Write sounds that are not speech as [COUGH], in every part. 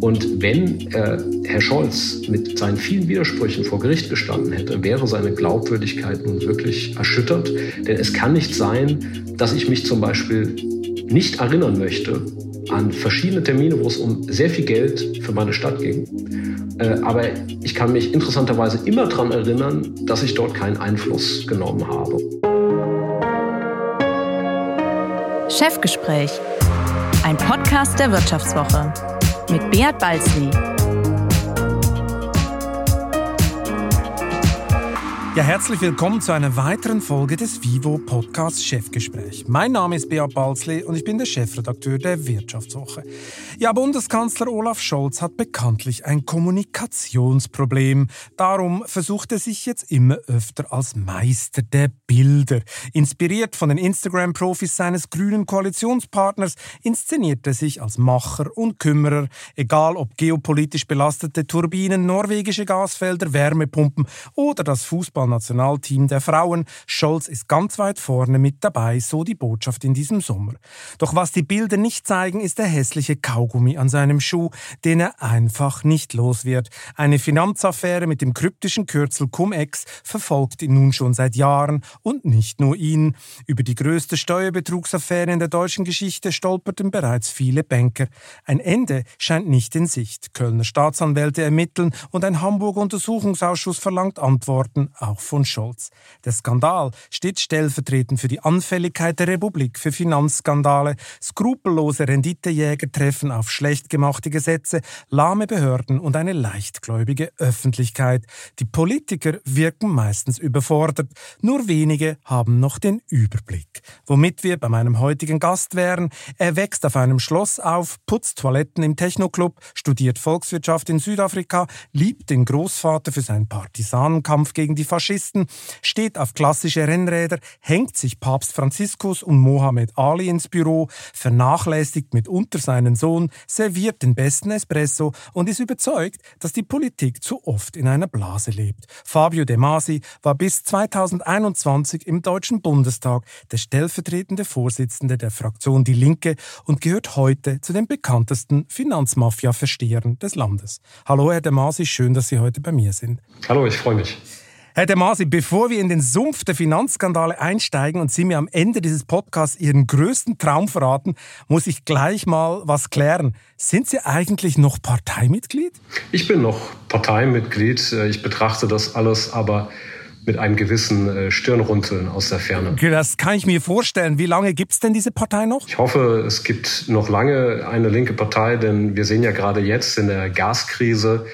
Und wenn äh, Herr Scholz mit seinen vielen Widersprüchen vor Gericht gestanden hätte, wäre seine Glaubwürdigkeit nun wirklich erschüttert. Denn es kann nicht sein, dass ich mich zum Beispiel nicht erinnern möchte an verschiedene Termine, wo es um sehr viel Geld für meine Stadt ging. Äh, aber ich kann mich interessanterweise immer daran erinnern, dass ich dort keinen Einfluss genommen habe. Chefgespräch, ein Podcast der Wirtschaftswoche mit Beat Balzli. Ja, herzlich willkommen zu einer weiteren Folge des Vivo Podcast Chefgespräch. Mein Name ist Beat Balzli und ich bin der Chefredakteur der Wirtschaftswoche. Ja, Bundeskanzler Olaf Scholz hat bekanntlich ein Kommunikationsproblem. Darum versucht er sich jetzt immer öfter als Meister der Bilder. Inspiriert von den Instagram-Profis seines grünen Koalitionspartners inszeniert er sich als Macher und Kümmerer, egal ob geopolitisch belastete Turbinen, norwegische Gasfelder, Wärmepumpen oder das Fußball Fußballnationalteam der Frauen. Scholz ist ganz weit vorne mit dabei, so die Botschaft in diesem Sommer. Doch was die Bilder nicht zeigen, ist der hässliche Kaugummi an seinem Schuh, den er einfach nicht los wird. Eine Finanzaffäre mit dem kryptischen Kürzel Cum-Ex verfolgt ihn nun schon seit Jahren und nicht nur ihn. Über die größte Steuerbetrugsaffäre in der deutschen Geschichte stolperten bereits viele Banker. Ein Ende scheint nicht in Sicht. Kölner Staatsanwälte ermitteln und ein Hamburger Untersuchungsausschuss verlangt Antworten auch von Scholz. Der Skandal steht stellvertretend für die Anfälligkeit der Republik für Finanzskandale, skrupellose Renditejäger treffen auf schlecht gemachte Gesetze, lahme Behörden und eine leichtgläubige Öffentlichkeit. Die Politiker wirken meistens überfordert, nur wenige haben noch den Überblick. Womit wir bei meinem heutigen Gast wären, er wächst auf einem Schloss auf, putzt Toiletten im Technoclub, studiert Volkswirtschaft in Südafrika, liebt den Großvater für seinen Partisanenkampf gegen die Faschisten, steht auf klassische Rennräder, hängt sich Papst Franziskus und Mohammed Ali ins Büro, vernachlässigt mitunter seinen Sohn, serviert den besten Espresso und ist überzeugt, dass die Politik zu oft in einer Blase lebt. Fabio De Masi war bis 2021 im Deutschen Bundestag der stellvertretende Vorsitzende der Fraktion Die Linke und gehört heute zu den bekanntesten Finanzmafia-Verstehern des Landes. Hallo, Herr De Masi, schön, dass Sie heute bei mir sind. Hallo, ich freue mich. Herr De Masi, bevor wir in den Sumpf der Finanzskandale einsteigen und Sie mir am Ende dieses Podcasts Ihren größten Traum verraten, muss ich gleich mal was klären. Sind Sie eigentlich noch Parteimitglied? Ich bin noch Parteimitglied. Ich betrachte das alles aber mit einem gewissen äh, Stirnrunzeln aus der Ferne. Das kann ich mir vorstellen. Wie lange gibt es denn diese Partei noch? Ich hoffe, es gibt noch lange eine linke Partei, denn wir sehen ja gerade jetzt in der Gaskrise,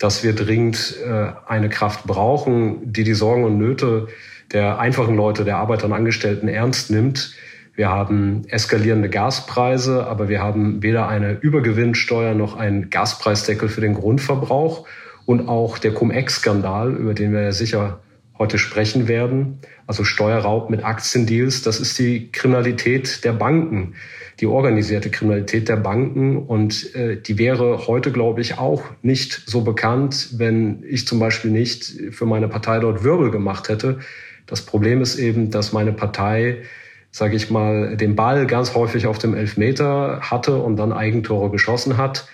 dass wir dringend äh, eine Kraft brauchen, die die Sorgen und Nöte der einfachen Leute, der Arbeiter und Angestellten ernst nimmt. Wir haben eskalierende Gaspreise, aber wir haben weder eine Übergewinnsteuer noch einen Gaspreisdeckel für den Grundverbrauch und auch der Cum-Ex-Skandal, über den wir ja sicher heute sprechen werden, also Steuerraub mit Aktiendeals, das ist die Kriminalität der Banken die organisierte Kriminalität der Banken. Und äh, die wäre heute, glaube ich, auch nicht so bekannt, wenn ich zum Beispiel nicht für meine Partei dort Wirbel gemacht hätte. Das Problem ist eben, dass meine Partei, sage ich mal, den Ball ganz häufig auf dem Elfmeter hatte und dann Eigentore geschossen hat.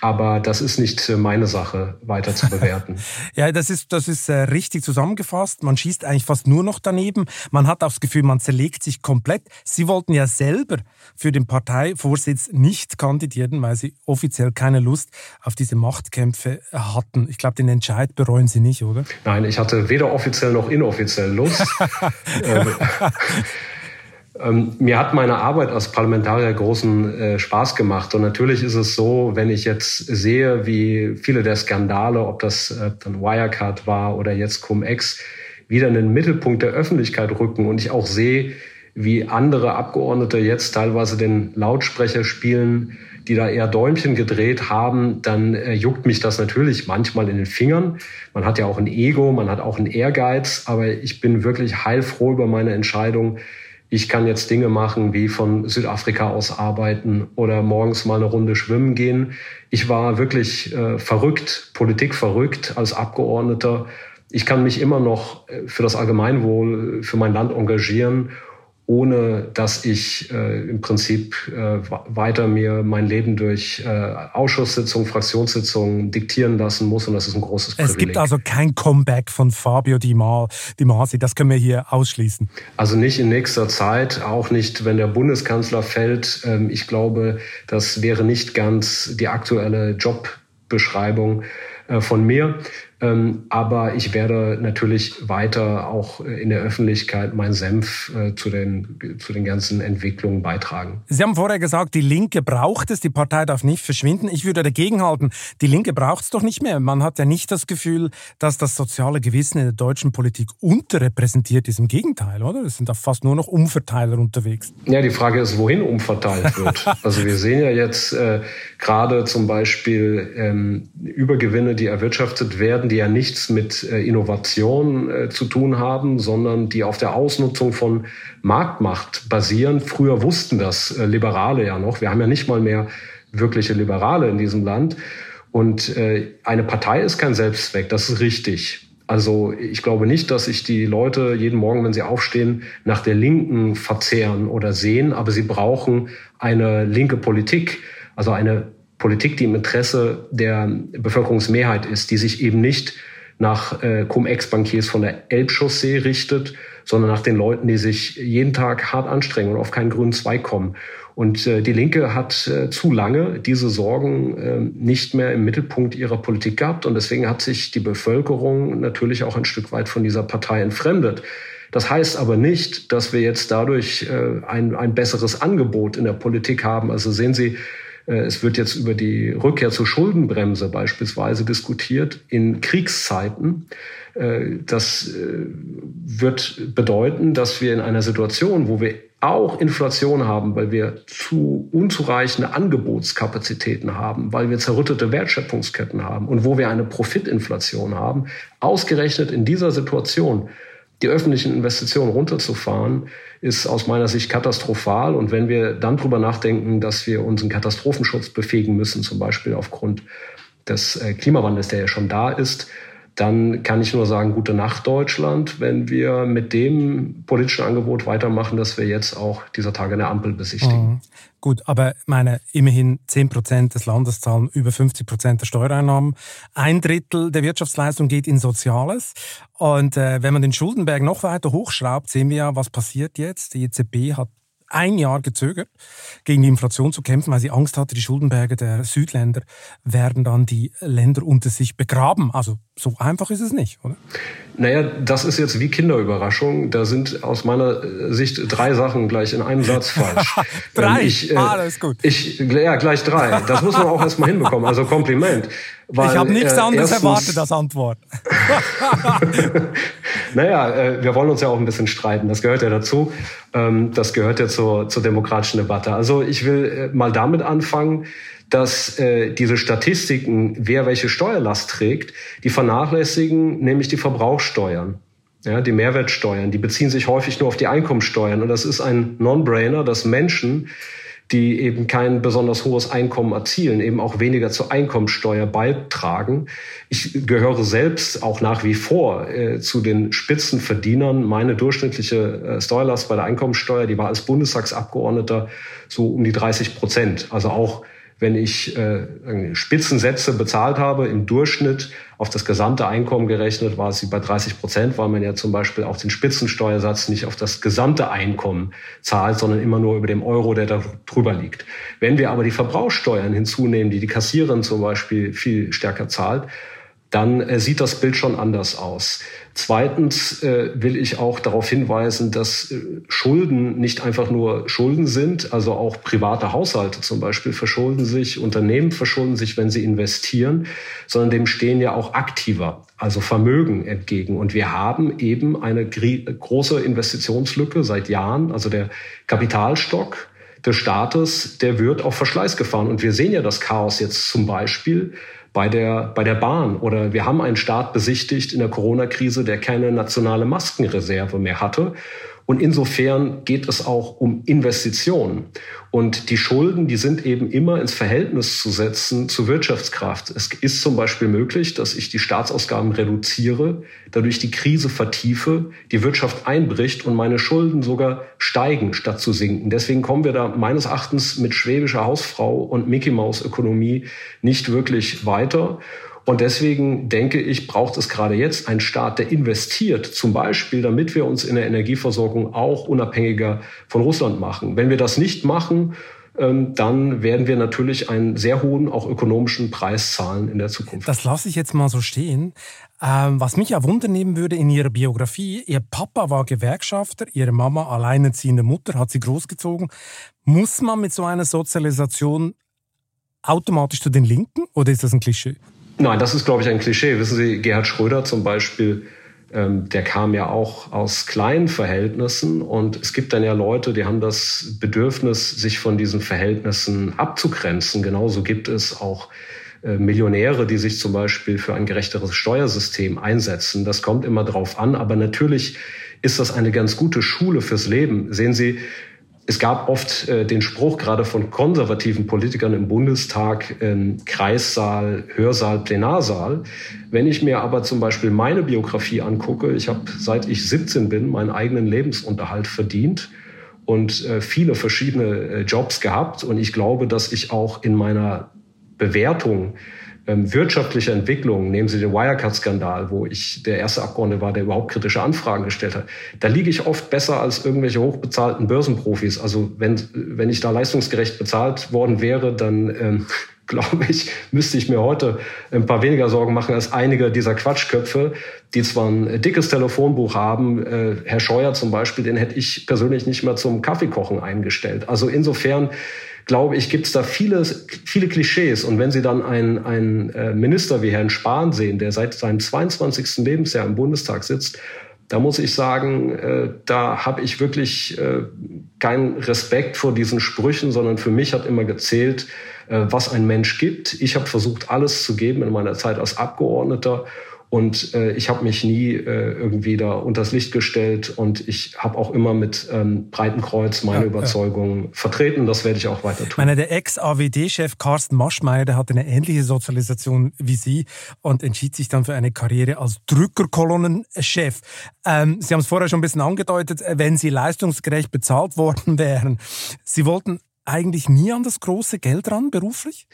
Aber das ist nicht äh, meine Sache, weiter zu bewerten. [LAUGHS] ja, das ist, das ist äh, richtig zusammengefasst. Man schießt eigentlich fast nur noch daneben. Man hat auch das Gefühl, man zerlegt sich komplett. Sie wollten ja selber für den Parteivorsitz nicht kandidieren, weil Sie offiziell keine Lust auf diese Machtkämpfe hatten. Ich glaube, den Entscheid bereuen Sie nicht, oder? Nein, ich hatte weder offiziell noch inoffiziell Lust. [LAUGHS] Ähm, mir hat meine Arbeit als Parlamentarier großen äh, Spaß gemacht. Und natürlich ist es so, wenn ich jetzt sehe, wie viele der Skandale, ob das äh, dann Wirecard war oder jetzt Cum-Ex, wieder in den Mittelpunkt der Öffentlichkeit rücken und ich auch sehe, wie andere Abgeordnete jetzt teilweise den Lautsprecher spielen, die da eher Däumchen gedreht haben, dann äh, juckt mich das natürlich manchmal in den Fingern. Man hat ja auch ein Ego, man hat auch einen Ehrgeiz, aber ich bin wirklich heilfroh über meine Entscheidung, ich kann jetzt Dinge machen wie von Südafrika aus arbeiten oder morgens mal eine Runde schwimmen gehen. Ich war wirklich äh, verrückt, Politik verrückt als Abgeordneter. Ich kann mich immer noch äh, für das Allgemeinwohl, für mein Land engagieren ohne dass ich äh, im Prinzip äh, weiter mir mein Leben durch äh, Ausschusssitzungen, Fraktionssitzungen diktieren lassen muss. Und das ist ein großes Privileg. Es gibt also kein Comeback von Fabio Di, Ma, Di Masi. Das können wir hier ausschließen. Also nicht in nächster Zeit, auch nicht, wenn der Bundeskanzler fällt. Ähm, ich glaube, das wäre nicht ganz die aktuelle Jobbeschreibung äh, von mir. Ähm, aber ich werde natürlich weiter auch äh, in der Öffentlichkeit meinen Senf äh, zu den, zu den ganzen Entwicklungen beitragen. Sie haben vorher gesagt, die Linke braucht es, die Partei darf nicht verschwinden. Ich würde dagegenhalten, die Linke braucht es doch nicht mehr. Man hat ja nicht das Gefühl, dass das soziale Gewissen in der deutschen Politik unterrepräsentiert ist. Im Gegenteil, oder? Es sind da fast nur noch Umverteiler unterwegs. Ja, die Frage ist, wohin umverteilt wird. [LAUGHS] also wir sehen ja jetzt äh, gerade zum Beispiel ähm, Übergewinne, die erwirtschaftet werden, die ja nichts mit äh, Innovation äh, zu tun haben, sondern die auf der Ausnutzung von Marktmacht basieren. Früher wussten das äh, Liberale ja noch. Wir haben ja nicht mal mehr wirkliche Liberale in diesem Land. Und eine Partei ist kein Selbstzweck, das ist richtig. Also ich glaube nicht, dass sich die Leute jeden Morgen, wenn sie aufstehen, nach der Linken verzehren oder sehen, aber sie brauchen eine linke Politik, also eine Politik, die im Interesse der Bevölkerungsmehrheit ist, die sich eben nicht nach äh, Cum-Ex-Bankiers von der Elbchaussee richtet, sondern nach den Leuten, die sich jeden Tag hart anstrengen und auf keinen grünen Zweig kommen. Und äh, die Linke hat äh, zu lange diese Sorgen äh, nicht mehr im Mittelpunkt ihrer Politik gehabt. Und deswegen hat sich die Bevölkerung natürlich auch ein Stück weit von dieser Partei entfremdet. Das heißt aber nicht, dass wir jetzt dadurch äh, ein, ein besseres Angebot in der Politik haben. Also sehen Sie, es wird jetzt über die Rückkehr zur Schuldenbremse beispielsweise diskutiert in Kriegszeiten. Äh, das äh, wird bedeuten, dass wir in einer Situation, wo wir auch Inflation haben, weil wir zu unzureichende Angebotskapazitäten haben, weil wir zerrüttete Wertschöpfungsketten haben und wo wir eine Profitinflation haben, ausgerechnet in dieser Situation die öffentlichen Investitionen runterzufahren, ist aus meiner Sicht katastrophal. Und wenn wir dann drüber nachdenken, dass wir unseren Katastrophenschutz befähigen müssen, zum Beispiel aufgrund des äh, Klimawandels, der ja schon da ist, dann kann ich nur sagen, gute Nacht Deutschland, wenn wir mit dem politischen Angebot weitermachen, dass wir jetzt auch dieser Tage eine Ampel besichtigen. Mhm. Gut, aber meine immerhin 10 Prozent des Landes zahlen über 50 Prozent der Steuereinnahmen. Ein Drittel der Wirtschaftsleistung geht in Soziales. Und äh, wenn man den Schuldenberg noch weiter hochschraubt, sehen wir ja, was passiert jetzt. Die EZB hat ein Jahr gezögert, gegen die Inflation zu kämpfen, weil sie Angst hatte, die Schuldenberge der Südländer werden dann die Länder unter sich begraben. Also so einfach ist es nicht, oder? Naja, das ist jetzt wie Kinderüberraschung. Da sind aus meiner Sicht drei Sachen gleich in einem Satz [LAUGHS] falsch. drei? Ich, äh, ah, das ist gut. Ich, ja, gleich drei. Das muss man auch erstmal hinbekommen. Also Kompliment. Weil, ich habe nichts äh, anderes erstens, erwartet als Antwort. [LAUGHS] naja, äh, wir wollen uns ja auch ein bisschen streiten. Das gehört ja dazu. Ähm, das gehört ja zur, zur demokratischen Debatte. Also ich will äh, mal damit anfangen, dass äh, diese Statistiken, wer welche Steuerlast trägt, die vernachlässigen nämlich die Verbrauchssteuern. Ja, die Mehrwertsteuern, die beziehen sich häufig nur auf die Einkommensteuern. Und das ist ein Non-Brainer, dass Menschen, die eben kein besonders hohes Einkommen erzielen, eben auch weniger zur Einkommensteuer beitragen. Ich gehöre selbst auch nach wie vor äh, zu den Spitzenverdienern. Meine durchschnittliche äh, Steuerlast bei der Einkommensteuer, die war als Bundestagsabgeordneter so um die 30 Prozent. Also auch wenn ich äh, Spitzensätze bezahlt habe, im Durchschnitt auf das gesamte Einkommen gerechnet, war sie bei 30 Prozent, weil man ja zum Beispiel auch den Spitzensteuersatz nicht auf das gesamte Einkommen zahlt, sondern immer nur über dem Euro, der da drüber liegt. Wenn wir aber die Verbrauchssteuern hinzunehmen, die die Kassiererin zum Beispiel viel stärker zahlt, dann äh, sieht das Bild schon anders aus. Zweitens äh, will ich auch darauf hinweisen, dass äh, Schulden nicht einfach nur Schulden sind, also auch private Haushalte zum Beispiel verschulden sich, Unternehmen verschulden sich, wenn sie investieren, sondern dem stehen ja auch Aktiva, also Vermögen entgegen. Und wir haben eben eine große Investitionslücke seit Jahren, also der Kapitalstock des Staates, der wird auf Verschleiß gefahren. Und wir sehen ja das Chaos jetzt zum Beispiel bei der, bei der Bahn. Oder wir haben einen Staat besichtigt in der Corona-Krise, der keine nationale Maskenreserve mehr hatte. Und insofern geht es auch um Investitionen. Und die Schulden, die sind eben immer ins Verhältnis zu setzen zur Wirtschaftskraft. Es ist zum Beispiel möglich, dass ich die Staatsausgaben reduziere, dadurch die Krise vertiefe, die Wirtschaft einbricht und meine Schulden sogar steigen, statt zu sinken. Deswegen kommen wir da meines Erachtens mit schwäbischer Hausfrau und Mickey Maus Ökonomie nicht wirklich weiter. Und deswegen denke ich, braucht es gerade jetzt einen Staat, der investiert, zum Beispiel, damit wir uns in der Energieversorgung auch unabhängiger von Russland machen. Wenn wir das nicht machen, ähm, dann werden wir natürlich einen sehr hohen, auch ökonomischen Preis zahlen in der Zukunft. Das lasse ich jetzt mal so stehen. Ähm, was mich ja wundern würde in Ihrer Biografie, Ihr Papa war Gewerkschafter, Ihre Mama alleinerziehende Mutter, hat Sie großgezogen. Muss man mit so einer Sozialisation automatisch zu den Linken oder ist das ein Klischee? Nein, das ist, glaube ich, ein Klischee. Wissen Sie, Gerhard Schröder zum Beispiel, ähm, der kam ja auch aus kleinen Verhältnissen und es gibt dann ja Leute, die haben das Bedürfnis, sich von diesen Verhältnissen abzugrenzen. Genauso gibt es auch äh, Millionäre, die sich zum Beispiel für ein gerechteres Steuersystem einsetzen. Das kommt immer drauf an, aber natürlich ist das eine ganz gute Schule fürs Leben. Sehen Sie, es gab oft äh, den Spruch gerade von konservativen Politikern im Bundestag, ähm, Kreissaal, Hörsaal, Plenarsaal. Wenn ich mir aber zum Beispiel meine Biografie angucke, ich habe seit ich 17 bin meinen eigenen Lebensunterhalt verdient und äh, viele verschiedene äh, Jobs gehabt. Und ich glaube, dass ich auch in meiner Bewertung wirtschaftliche Entwicklung, nehmen Sie den Wirecard-Skandal, wo ich der erste Abgeordnete war, der überhaupt kritische Anfragen gestellt hat, da liege ich oft besser als irgendwelche hochbezahlten Börsenprofis. Also wenn, wenn ich da leistungsgerecht bezahlt worden wäre, dann ähm, [LAUGHS] glaube ich, müsste ich mir heute ein paar weniger Sorgen machen als einige dieser Quatschköpfe, die zwar ein dickes Telefonbuch haben. Äh, Herr Scheuer zum Beispiel, den hätte ich persönlich nicht mehr zum Kaffeekochen eingestellt. Also insofern glaube ich, gibt es da viele, viele Klischees. Und wenn Sie dann einen, einen äh, Minister wie Herrn Spahn sehen, der seit seinem 22. Lebensjahr im Bundestag sitzt, da muss ich sagen, äh, da habe ich wirklich äh, keinen Respekt vor diesen Sprüchen, sondern für mich hat immer gezählt, äh, was ein Mensch gibt. Ich habe versucht, alles zu geben in meiner Zeit als Abgeordneter. Und äh, ich habe mich nie äh, irgendwie da unters Licht gestellt und ich habe auch immer mit ähm, breiten Kreuz meine ja, Überzeugung ja. vertreten. Das werde ich auch weiter tun. Ich meine, der Ex-AWD-Chef Carsten Maschmeyer, der hatte eine ähnliche Sozialisation wie Sie und entschied sich dann für eine Karriere als Drückerkolonnenchef. Ähm, Sie haben es vorher schon ein bisschen angedeutet, wenn Sie leistungsgerecht bezahlt [LAUGHS] worden wären. Sie wollten eigentlich nie an das große Geld ran beruflich?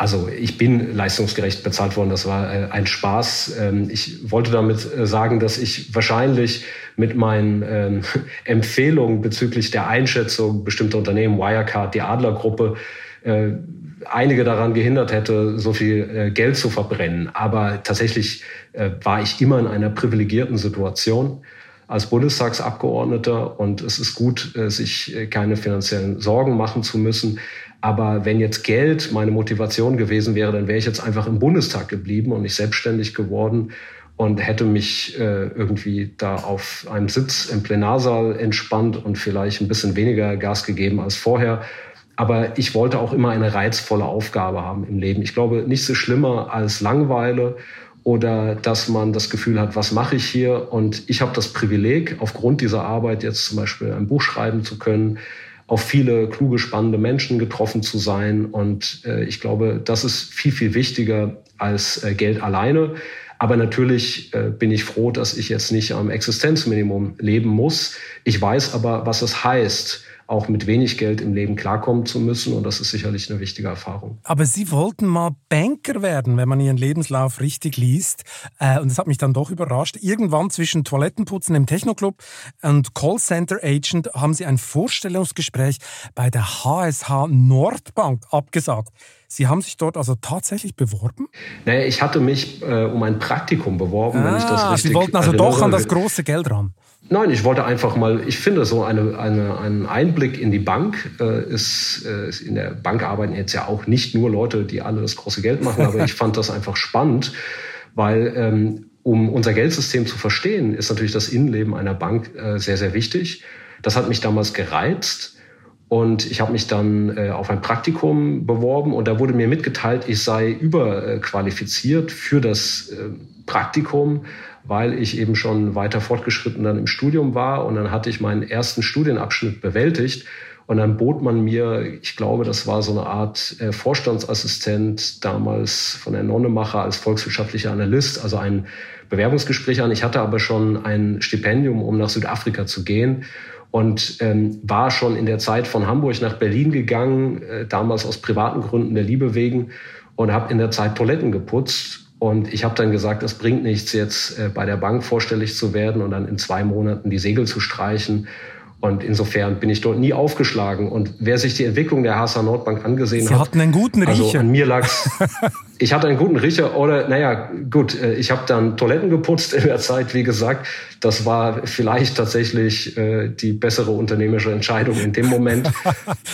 Also ich bin leistungsgerecht bezahlt worden, das war äh, ein Spaß. Ähm, ich wollte damit äh, sagen, dass ich wahrscheinlich mit meinen ähm, [LAUGHS] Empfehlungen bezüglich der Einschätzung bestimmter Unternehmen, Wirecard, die Adlergruppe, äh, einige daran gehindert hätte, so viel Geld zu verbrennen. Aber tatsächlich war ich immer in einer privilegierten Situation als Bundestagsabgeordneter und es ist gut, sich keine finanziellen Sorgen machen zu müssen. Aber wenn jetzt Geld meine Motivation gewesen wäre, dann wäre ich jetzt einfach im Bundestag geblieben und nicht selbstständig geworden und hätte mich äh, irgendwie da auf einem Sitz im Plenarsaal entspannt und vielleicht ein bisschen weniger Gas gegeben als vorher. Aber ich wollte auch immer eine reizvolle Aufgabe haben im Leben. Ich glaube, nicht so schlimmer als Langweile oder dass man das Gefühl hat, was mache ich hier? Und ich habe das Privileg, aufgrund dieser Arbeit jetzt zum Beispiel ein Buch schreiben zu können, auf viele kluge, spannende Menschen getroffen zu sein. Und äh, ich glaube, das ist viel, viel wichtiger als äh, Geld alleine. Aber natürlich äh, bin ich froh, dass ich jetzt nicht am Existenzminimum leben muss. Ich weiß aber, was es heißt, auch mit wenig Geld im Leben klarkommen zu müssen. Und das ist sicherlich eine wichtige Erfahrung. Aber Sie wollten mal Banker werden, wenn man Ihren Lebenslauf richtig liest. Äh, und das hat mich dann doch überrascht. Irgendwann zwischen Toilettenputzen im Technoclub und Callcenter Agent haben Sie ein Vorstellungsgespräch bei der HSH Nordbank abgesagt. Sie haben sich dort also tatsächlich beworben? Naja, ich hatte mich äh, um ein Praktikum beworben, ah, wenn ich das ah, richtig Sie wollten also erinnere. doch an das große Geld ran. Nein, ich wollte einfach mal, ich finde so eine, eine, ein Einblick in die Bank äh, ist, äh, in der Bank arbeiten jetzt ja auch nicht nur Leute, die alle das große Geld machen, aber ich [LAUGHS] fand das einfach spannend, weil ähm, um unser Geldsystem zu verstehen, ist natürlich das Innenleben einer Bank äh, sehr, sehr wichtig. Das hat mich damals gereizt. Und ich habe mich dann äh, auf ein Praktikum beworben und da wurde mir mitgeteilt, ich sei überqualifiziert für das äh, Praktikum, weil ich eben schon weiter fortgeschritten dann im Studium war. Und dann hatte ich meinen ersten Studienabschnitt bewältigt. Und dann bot man mir, ich glaube, das war so eine Art äh, Vorstandsassistent damals von der Nonnemacher als volkswirtschaftlicher Analyst, also ein Bewerbungsgespräch an. Ich hatte aber schon ein Stipendium, um nach Südafrika zu gehen und ähm, war schon in der Zeit von Hamburg nach Berlin gegangen, äh, damals aus privaten Gründen der Liebe wegen und habe in der Zeit Toiletten geputzt. Und ich habe dann gesagt, es bringt nichts, jetzt äh, bei der Bank vorstellig zu werden und dann in zwei Monaten die Segel zu streichen und insofern bin ich dort nie aufgeschlagen. Und wer sich die Entwicklung der HSA Nordbank angesehen Sie hat. Sie hatten einen guten Riecher. Also an mir lag's. [LAUGHS] ich hatte einen guten Riecher oder, naja, gut, äh, ich habe dann Toiletten geputzt in der Zeit, wie gesagt. Das war vielleicht tatsächlich äh, die bessere unternehmerische Entscheidung in dem Moment. [LAUGHS]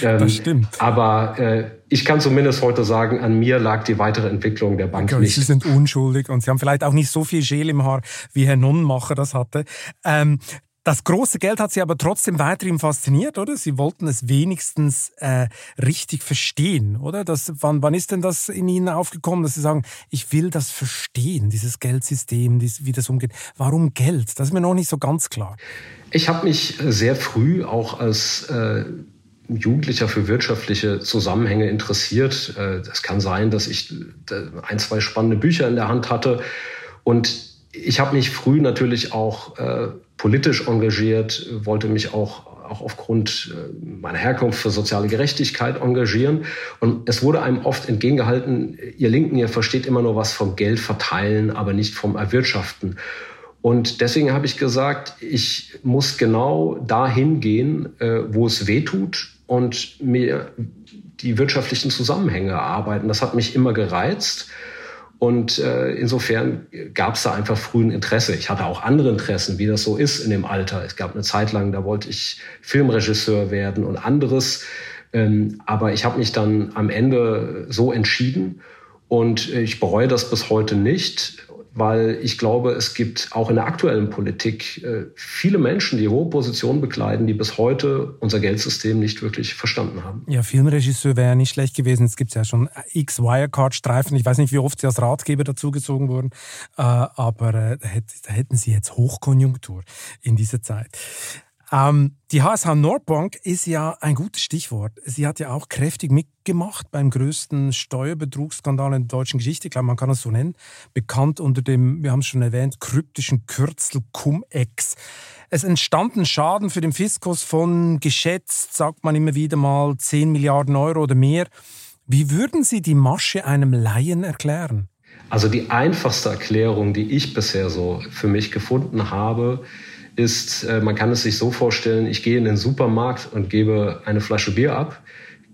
Ähm, das stimmt. Aber äh, ich kann zumindest heute sagen, an mir lag die weitere Entwicklung der Bank okay, nicht. Sie sind unschuldig und Sie haben vielleicht auch nicht so viel Gel im Haar, wie Herr Nonnenmacher das hatte. Ähm, das große Geld hat Sie aber trotzdem weiterhin fasziniert, oder? Sie wollten es wenigstens äh, richtig verstehen, oder? Das, wann, wann ist denn das in Ihnen aufgekommen, dass Sie sagen, ich will das verstehen, dieses Geldsystem, wie das umgeht? Warum Geld? Das ist mir noch nicht so ganz klar. Ich habe mich sehr früh auch als äh, Jugendlicher für wirtschaftliche Zusammenhänge interessiert. Äh, es kann sein, dass ich äh, ein, zwei spannende Bücher in der Hand hatte und ich habe mich früh natürlich auch äh, politisch engagiert, wollte mich auch, auch aufgrund äh, meiner Herkunft für soziale Gerechtigkeit engagieren. Und es wurde einem oft entgegengehalten, ihr Linken, ihr versteht immer nur was vom Geld verteilen, aber nicht vom Erwirtschaften. Und deswegen habe ich gesagt, ich muss genau dahin gehen, äh, wo es weh tut und mir die wirtschaftlichen Zusammenhänge erarbeiten. Das hat mich immer gereizt. Und äh, insofern gab es da einfach früh ein Interesse. Ich hatte auch andere Interessen, wie das so ist in dem Alter. Es gab eine Zeit lang, da wollte ich Filmregisseur werden und anderes. Ähm, aber ich habe mich dann am Ende so entschieden und ich bereue das bis heute nicht weil ich glaube, es gibt auch in der aktuellen Politik äh, viele Menschen, die hohe Positionen bekleiden, die bis heute unser Geldsystem nicht wirklich verstanden haben. Ja, Filmregisseur wäre ja nicht schlecht gewesen. Es gibt ja schon x Wirecard-Streifen. Ich weiß nicht, wie oft Sie als Ratgeber dazugezogen wurden, äh, aber äh, da hätten Sie jetzt Hochkonjunktur in dieser Zeit. Ähm, die HSH Nordbank ist ja ein gutes Stichwort. Sie hat ja auch kräftig mitgemacht beim größten Steuerbetrugsskandal in der deutschen Geschichte. Ich glaube, man kann es so nennen. Bekannt unter dem, wir haben es schon erwähnt, kryptischen Kürzel Cum-Ex. Es entstand ein Schaden für den Fiskus von geschätzt, sagt man immer wieder mal, 10 Milliarden Euro oder mehr. Wie würden Sie die Masche einem Laien erklären? Also die einfachste Erklärung, die ich bisher so für mich gefunden habe, ist, äh, man kann es sich so vorstellen, ich gehe in den Supermarkt und gebe eine Flasche Bier ab,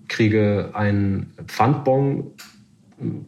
kriege einen Pfandbon,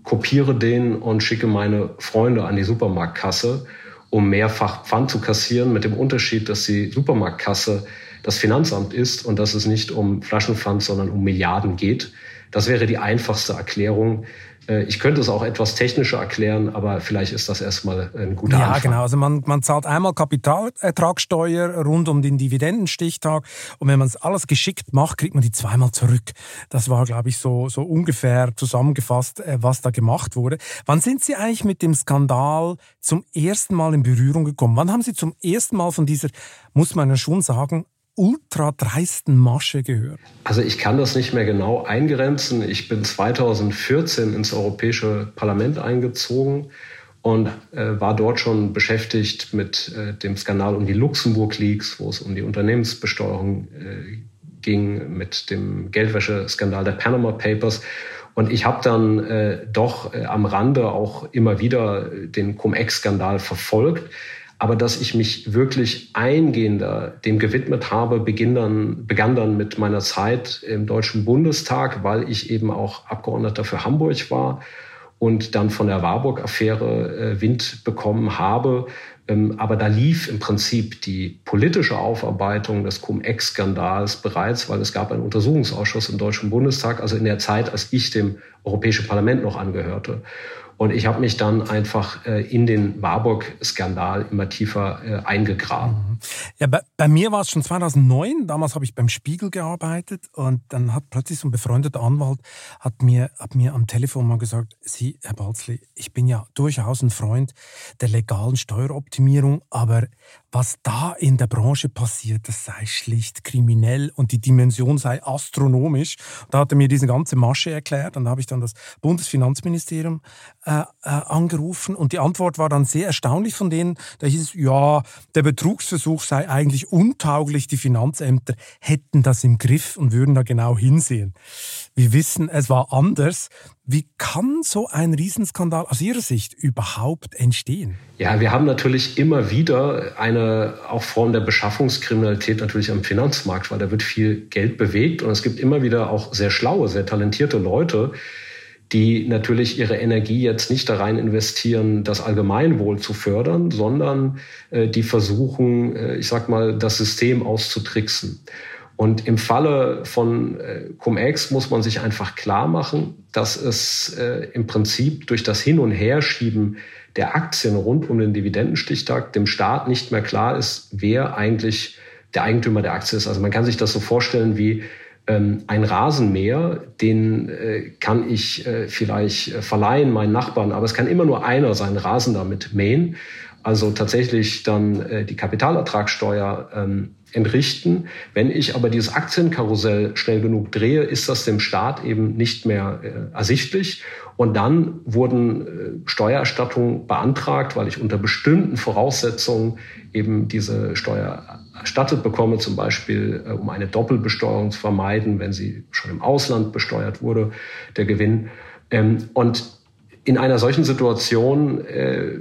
kopiere den und schicke meine Freunde an die Supermarktkasse, um mehrfach Pfand zu kassieren, mit dem Unterschied, dass die Supermarktkasse das Finanzamt ist und dass es nicht um Flaschenpfand, sondern um Milliarden geht. Das wäre die einfachste Erklärung. Äh, ich könnte es auch etwas technischer erklären, aber vielleicht ist das erstmal ein guter ja, Anfang. Ja, genau. Also man, man zahlt einmal Kapitalertragssteuer rund um den Dividendenstichtag und wenn man es alles geschickt macht, kriegt man die zweimal zurück. Das war, glaube ich, so, so ungefähr zusammengefasst, äh, was da gemacht wurde. Wann sind Sie eigentlich mit dem Skandal zum ersten Mal in Berührung gekommen? Wann haben Sie zum ersten Mal von dieser, muss man ja schon sagen, ultra dreisten Masche gehört? Also ich kann das nicht mehr genau eingrenzen. Ich bin 2014 ins Europäische Parlament eingezogen und äh, war dort schon beschäftigt mit äh, dem Skandal um die Luxemburg Leaks, wo es um die Unternehmensbesteuerung äh, ging, mit dem Geldwäscheskandal der Panama Papers. Und ich habe dann äh, doch äh, am Rande auch immer wieder den Cum-Ex-Skandal verfolgt. Aber dass ich mich wirklich eingehender dem gewidmet habe, beginn dann, begann dann mit meiner Zeit im Deutschen Bundestag, weil ich eben auch Abgeordneter für Hamburg war und dann von der Warburg-Affäre äh, Wind bekommen habe, Ähm, aber da lief im Prinzip die politische Aufarbeitung des Cum-Ex-Skandals bereits, weil es gab einen Untersuchungsausschuss im Deutschen Bundestag, also in der Zeit, als ich dem Europäischen Parlament noch angehörte. Und ich habe mich dann einfach äh, in den Warburg-Skandal immer tiefer äh, eingegraben. Mhm. Ja, bei, bei mir war es schon 2009. Damals habe ich beim Spiegel gearbeitet und dann hat plötzlich so ein befreundeter Anwalt hat mir, hat mir am Telefon mal gesagt, Sie, Herr Balzli, ich bin ja durchaus ein Freund der legalen Steueroptimierung, aber was da in der Branche passiert, das sei schlicht kriminell und die Dimension sei astronomisch. Da hat er mir diese ganze Masche erklärt und da habe ich dann das Bundesfinanzministerium äh, äh, angerufen und die Antwort war dann sehr erstaunlich von denen. Da hieß es, ja, der Betrugsversuch sei eigentlich untauglich, die Finanzämter hätten das im Griff und würden da genau hinsehen. Wir wissen, es war anders. Wie kann so ein Riesenskandal aus Ihrer Sicht überhaupt entstehen? Ja, wir haben natürlich immer wieder eine auch Form der Beschaffungskriminalität natürlich am Finanzmarkt, weil da wird viel Geld bewegt und es gibt immer wieder auch sehr schlaue, sehr talentierte Leute, die natürlich ihre Energie jetzt nicht da rein investieren, das Allgemeinwohl zu fördern, sondern äh, die versuchen, äh, ich sag mal, das System auszutricksen. Und im Falle von äh, Cum-Ex muss man sich einfach klar machen, dass es äh, im Prinzip durch das Hin- und Herschieben der Aktien rund um den Dividendenstichtag dem Staat nicht mehr klar ist, wer eigentlich der Eigentümer der Aktie ist. Also man kann sich das so vorstellen wie ähm, ein Rasenmäher, den äh, kann ich äh, vielleicht äh, verleihen meinen Nachbarn, aber es kann immer nur einer seinen Rasen damit mähen. Also tatsächlich dann äh, die Kapitalertragssteuer ähm, entrichten. Wenn ich aber dieses Aktienkarussell schnell genug drehe, ist das dem Staat eben nicht mehr äh, ersichtlich. Und dann wurden äh, Steuererstattungen beantragt, weil ich unter bestimmten Voraussetzungen eben diese Steuer erstattet bekomme, zum Beispiel äh, um eine Doppelbesteuerung zu vermeiden, wenn sie schon im Ausland besteuert wurde, der Gewinn. Ähm, und in einer solchen Situation äh,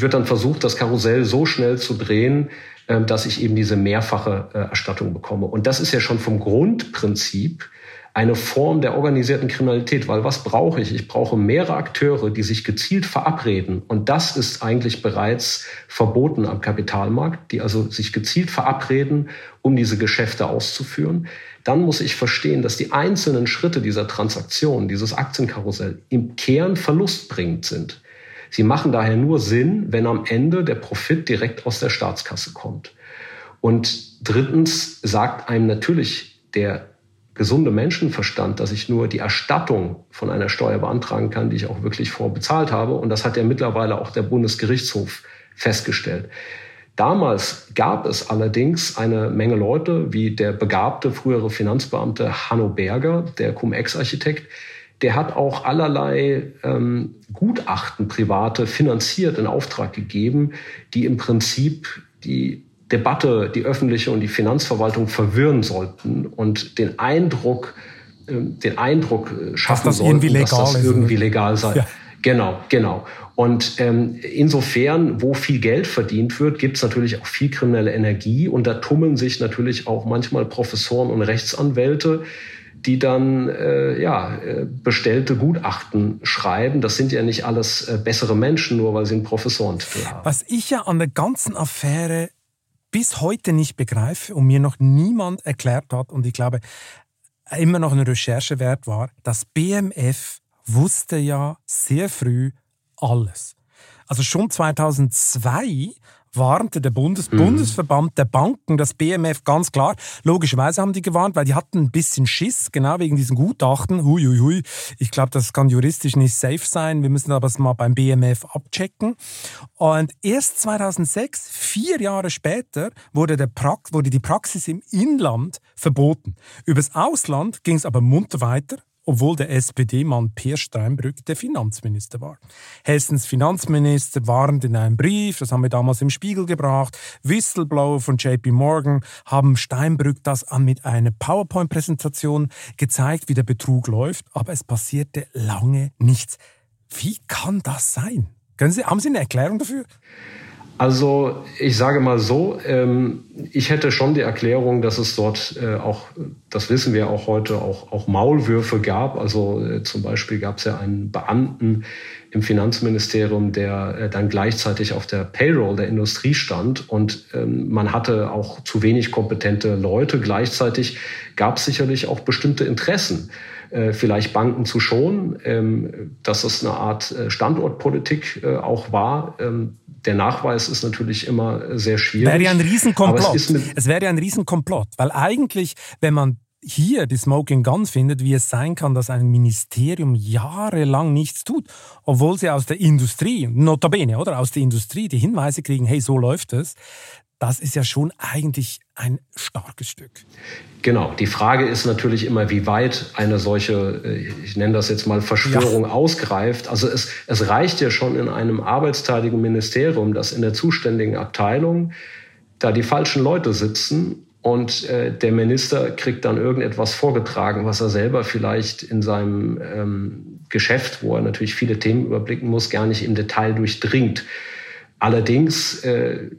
wird dann versucht, das Karussell so schnell zu drehen, ähm, dass ich eben diese mehrfache äh, Erstattung bekomme. Und das ist ja schon vom Grundprinzip eine Form der organisierten Kriminalität, weil was brauche ich? Ich brauche mehrere Akteure, die sich gezielt verabreden. Und das ist eigentlich bereits verboten am Kapitalmarkt, die also sich gezielt verabreden, um diese Geschäfte auszuführen. Dann muss ich verstehen, dass die einzelnen Schritte dieser Transaktion, dieses Aktienkarussell im Kern verlustbringend sind. Sie machen daher nur Sinn, wenn am Ende der Profit direkt aus der Staatskasse kommt. Und drittens sagt einem natürlich der gesunde Menschenverstand, dass ich nur die Erstattung von einer Steuer beantragen kann, die ich auch wirklich vorbezahlt habe. Und das hat ja mittlerweile auch der Bundesgerichtshof festgestellt. Damals gab es allerdings eine Menge Leute, wie der begabte frühere Finanzbeamte Hanno Berger, der Cum-Ex-Architekt, der hat auch allerlei ähm, Gutachten private finanziert in Auftrag gegeben, die im Prinzip die Debatte, die öffentliche und die Finanzverwaltung verwirren sollten und den Eindruck, äh, den Eindruck äh, schaffen dass das sollten, dass das ist, irgendwie legal sei. Ja. Genau, genau. Und ähm, insofern, wo viel Geld verdient wird, gibt es natürlich auch viel kriminelle Energie und da tummeln sich natürlich auch manchmal Professoren und Rechtsanwälte, die dann äh, ja, äh, bestellte Gutachten schreiben. Das sind ja nicht alles äh, bessere Menschen, nur weil sie einen Professorentitel haben. Was ich ja an der ganzen Affäre bis heute nicht begreife und mir noch niemand erklärt hat, und ich glaube, immer noch eine Recherche wert war, das BMF wusste ja sehr früh alles. Also schon 2002 warnte der Bundes mhm. Bundesverband der Banken, das BMF ganz klar. Logischerweise haben die gewarnt, weil die hatten ein bisschen Schiss, genau wegen diesen Gutachten. Hui, hui, hui. Ich glaube, das kann juristisch nicht safe sein. Wir müssen aber es mal beim BMF abchecken. Und erst 2006, vier Jahre später, wurde, der Prax wurde die Praxis im Inland verboten. Übers Ausland ging es aber munter weiter obwohl der SPD-Mann Peer Steinbrück der Finanzminister war. Hessens Finanzminister warnt in einem Brief, das haben wir damals im Spiegel gebracht, Whistleblower von JP Morgan haben Steinbrück das an mit einer PowerPoint-Präsentation gezeigt, wie der Betrug läuft, aber es passierte lange nichts. Wie kann das sein? Sie, haben Sie eine Erklärung dafür? Also ich sage mal so, ähm, ich hätte schon die Erklärung, dass es dort äh, auch, das wissen wir auch heute, auch, auch Maulwürfe gab. Also äh, zum Beispiel gab es ja einen Beamten im Finanzministerium, der äh, dann gleichzeitig auf der Payroll der Industrie stand. Und ähm, man hatte auch zu wenig kompetente Leute. Gleichzeitig gab es sicherlich auch bestimmte Interessen. Äh, vielleicht Banken zu schonen, ähm, dass es eine Art äh, Standortpolitik äh, auch war. Ähm, der Nachweis ist natürlich immer sehr schwierig. Wäre ja ein Riesenkomplott. Es, es wäre ja ein Riesenkomplott, weil eigentlich, wenn man hier die Smoking Gun findet, wie es sein kann, dass ein Ministerium jahrelang nichts tut, obwohl sie aus der Industrie, notabene, oder, aus der Industrie die Hinweise kriegen, hey, so läuft es, das ist ja schon eigentlich ein starkes Stück. Genau. Die Frage ist natürlich immer, wie weit eine solche, äh, ich nenne das jetzt mal Verschwörung ja. ausgreift. Also es, es reicht ja schon in einem arbeitsteiligen Ministerium, dass in der zuständigen Abteilung da die falschen Leute sitzen und äh, der Minister kriegt dann irgendetwas vorgetragen, was er selber vielleicht in seinem ähm, Geschäft, wo er natürlich viele Themen überblicken muss, gar nicht im Detail durchdringt. Allerdings äh,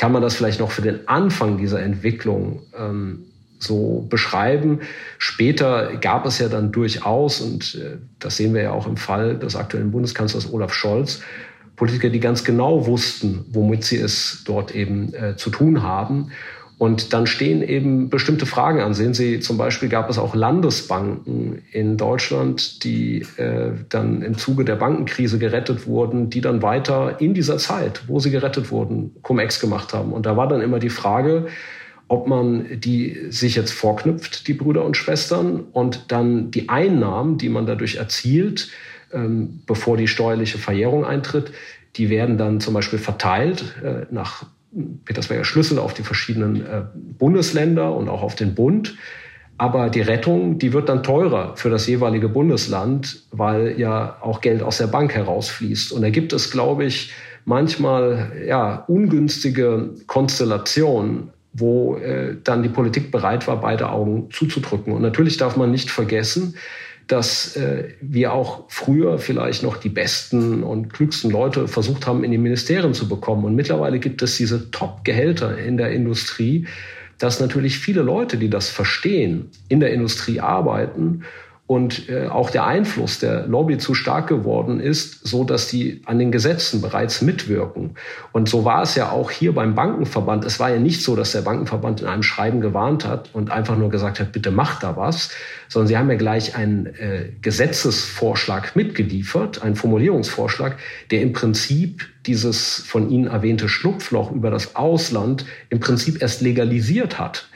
kann man das vielleicht noch für den Anfang dieser Entwicklung ähm, so beschreiben. Später gab es ja dann durchaus, und äh, das sehen wir ja auch im Fall des aktuellen Bundeskanzlers Olaf Scholz, Politiker, die ganz genau wussten, womit sie es dort eben äh, zu tun haben. Und dann stehen eben bestimmte Fragen an. Sehen Sie, zum Beispiel gab es auch Landesbanken in Deutschland, die äh, dann im Zuge der Bankenkrise gerettet wurden, die dann weiter in dieser Zeit, wo sie gerettet wurden, Cum-Ex gemacht haben. Und da war dann immer die Frage, ob man die sich jetzt vorknüpft, die Brüder und Schwestern, und dann die Einnahmen, die man dadurch erzielt, ähm, bevor die steuerliche Verjährung eintritt, die werden dann zum Beispiel verteilt äh, nach Petersberger Schlüssel auf die verschiedenen äh, Bundesländer und auch auf den Bund. Aber die Rettung, die wird dann teurer für das jeweilige Bundesland, weil ja auch Geld aus der Bank herausfließt. Und da gibt es, glaube ich, manchmal ja, ungünstige Konstellationen, wo äh, dann die Politik bereit war, beide Augen zuzudrücken. Und natürlich darf man nicht vergessen, dass äh, wir auch früher vielleicht noch die besten und klügsten Leute versucht haben, in die Ministerien zu bekommen. Und mittlerweile gibt es diese Top-Gehälter in der Industrie, dass natürlich viele Leute, die das verstehen, in der Industrie arbeiten und äh, auch der Einfluss der Lobby zu stark geworden ist, so dass die an den Gesetzen bereits mitwirken. Und so war es ja auch hier beim Bankenverband. Es war ja nicht so, dass der Bankenverband in einem Schreiben gewarnt hat und einfach nur gesagt hat, bitte macht da was, sondern sie haben ja gleich einen äh, Gesetzesvorschlag mitgeliefert, einen Formulierungsvorschlag, der im Prinzip dieses von Ihnen erwähnte Schlupfloch über das Ausland im Prinzip erst legalisiert hat.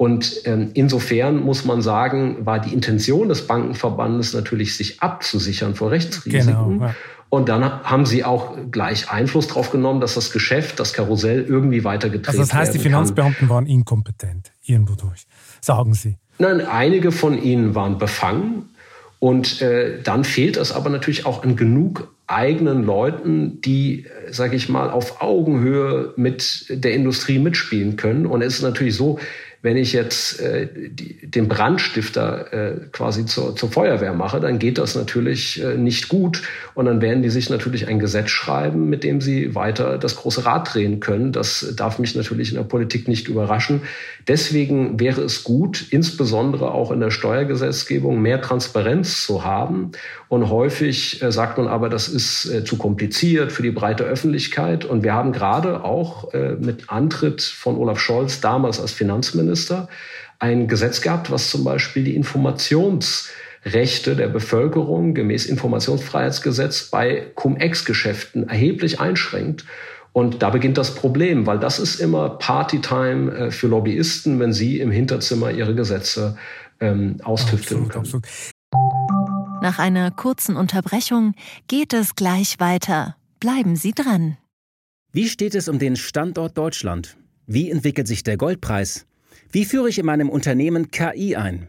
Und ähm, insofern muss man sagen, war die Intention des Bankenverbandes natürlich, sich abzusichern vor Rechtsrisiken. Genau, ja. Und dann haben sie auch gleich Einfluss darauf genommen, dass das Geschäft, das Karussell irgendwie weitergetreten also das heißt, die Finanzbeamten kann. waren inkompetent, irgendwo durch, sagen Sie. Nein, einige von ihnen waren befangen. Und äh, dann fehlt es aber natürlich auch an genug eigenen Leuten, die, äh, sage ich mal, auf Augenhöhe mit der Industrie mitspielen können. Und es ist natürlich so, wenn ich jetzt äh, die, den Brandstifter äh, quasi zur, zur Feuerwehr mache, dann geht das natürlich äh, nicht gut. Und dann werden die sich natürlich ein Gesetz schreiben, mit dem sie weiter das große Rad drehen können. Das darf mich natürlich in der Politik nicht überraschen. Deswegen wäre es gut, insbesondere auch in der Steuergesetzgebung, mehr Transparenz zu haben. Und häufig äh, sagt man aber, das ist äh, zu kompliziert für die breite Öffentlichkeit. Und wir haben gerade auch äh, mit Antritt von Olaf Scholz damals als Finanzminister ein Gesetz gehabt, was zum Beispiel die Informationsrechte der Bevölkerung gemäß Informationsfreiheitsgesetz bei Cum-Ex-Geschäften erheblich einschränkt. Und da beginnt das Problem, weil das ist immer Partytime äh, für Lobbyisten, wenn sie im Hinterzimmer ihre Gesetze ähm, austüfteln können. Absolut. Nach einer kurzen Unterbrechung geht es gleich weiter. Bleiben Sie dran. Wie steht es um den Standort Deutschland? Wie entwickelt sich der Goldpreis? Wie führe ich in meinem Unternehmen KI ein?